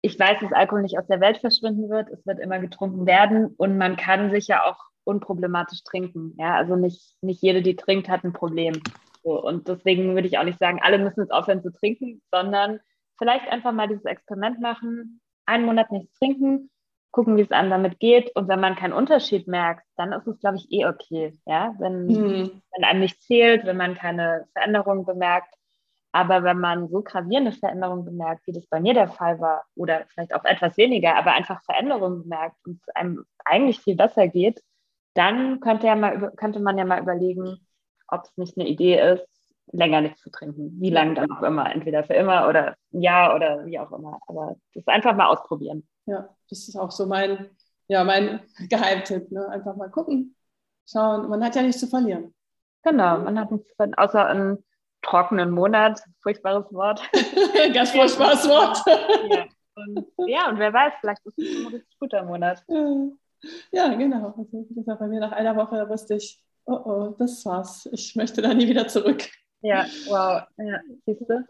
ich weiß, dass Alkohol nicht aus der Welt verschwinden wird. Es wird immer getrunken werden und man kann sich ja auch unproblematisch trinken. Ja, also nicht, nicht jede, die trinkt, hat ein Problem. So, und deswegen würde ich auch nicht sagen, alle müssen jetzt aufhören zu trinken, sondern vielleicht einfach mal dieses Experiment machen, einen Monat nichts trinken, gucken, wie es einem damit geht. Und wenn man keinen Unterschied merkt, dann ist es, glaube ich, eh okay. Ja, wenn, Hm. wenn einem nichts fehlt, wenn man keine Veränderung bemerkt. Aber wenn man so gravierende Veränderungen bemerkt, wie das bei mir der Fall war, oder vielleicht auch etwas weniger, aber einfach Veränderungen bemerkt und es einem eigentlich viel besser geht, dann könnte, ja mal, könnte man ja mal überlegen, ob es nicht eine Idee ist, länger nichts zu trinken. Wie lange dann auch immer. Entweder für immer oder ein Jahr oder wie auch immer. Aber das einfach mal ausprobieren. Ja, das ist auch so mein, ja, mein [LAUGHS] Geheimtipp. Ne? Einfach mal gucken, schauen. Man hat ja nichts zu verlieren. Genau, man hat nichts von, außer einen trockenen Monat, furchtbares Wort. [LAUGHS] Ganz furchtbares Wort. ja. Und, ja, und wer weiß, vielleicht ist es ein richtig guter Monat. Ja, genau. Also, wie gesagt, bei mir nach einer Woche wusste ich, oh oh, das war's. Ich möchte da nie wieder zurück. Ja, wow. Ja, siehst du?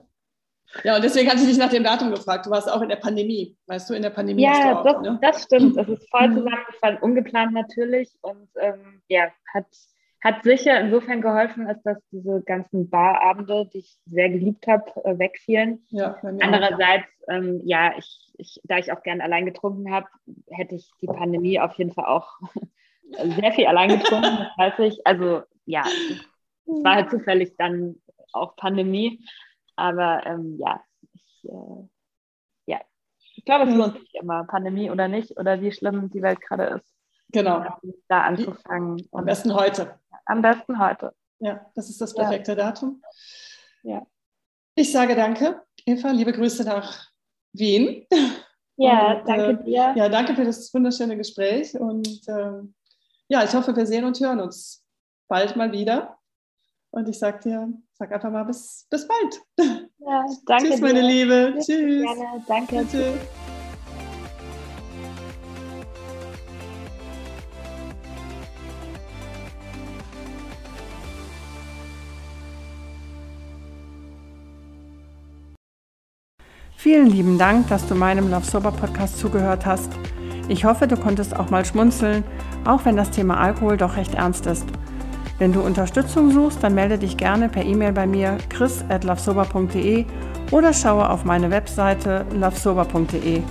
Ja, und deswegen hatte ich dich nach dem Datum gefragt. Du warst auch in der Pandemie. Weißt du, in der Pandemie Ja, auch, das, ne? das stimmt. Es ist voll Mhm. zusammengefallen, ungeplant natürlich. Und ähm, ja, hat, hat sicher insofern geholfen, als dass diese ganzen Barabende, die ich sehr geliebt habe, äh, wegfielen. Ja, mir auch. Andererseits, ähm, ja, ich, ich, da ich auch gern allein getrunken habe, hätte ich die Pandemie auf jeden Fall auch [LAUGHS] sehr viel allein getrunken, das weiß ich. Also ja, es war halt zufällig dann auch Pandemie. Aber ähm, ja, ich, äh, ja, ich glaube, es lohnt sich immer, Pandemie oder nicht, oder wie schlimm die Welt gerade ist, Genau. da anzufangen. Am besten heute. Am besten heute. Ja, das ist das Ja. perfekte Datum. Ja. Ich sage danke, Eva. Liebe Grüße nach Wien. Ja, Und, danke äh, dir. Ja, danke für das wunderschöne Gespräch. Und ähm, ja, ich hoffe, wir sehen und hören uns bald mal wieder. Und ich sag dir, sag einfach mal bis, bis bald. Ja, danke Tschüss, dir. meine Liebe. Tschüss, Tschüss. Danke. Tschüss. Vielen lieben Dank, dass du meinem Love Sober Podcast zugehört hast. Ich hoffe, du konntest auch mal schmunzeln, auch wenn das Thema Alkohol doch recht ernst ist. Wenn du Unterstützung suchst, dann melde dich gerne per E-Mail bei mir chris@lovesober.de oder schaue auf meine Webseite lovesober.de.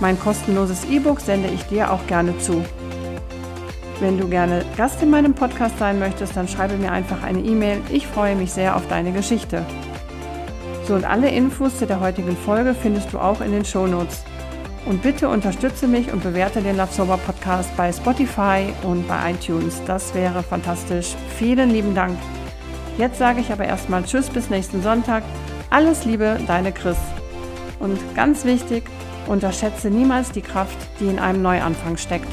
Mein kostenloses E-Book sende ich dir auch gerne zu. Wenn du gerne Gast in meinem Podcast sein möchtest, dann schreibe mir einfach eine E-Mail. Ich freue mich sehr auf deine Geschichte. So und alle Infos zu der heutigen Folge findest du auch in den Show Notes. Und bitte unterstütze mich und bewerte den Love Podcast bei Spotify und bei iTunes. Das wäre fantastisch. Vielen lieben Dank. Jetzt sage ich aber erstmal Tschüss bis nächsten Sonntag. Alles Liebe, deine Chris. Und ganz wichtig, unterschätze niemals die Kraft, die in einem Neuanfang steckt.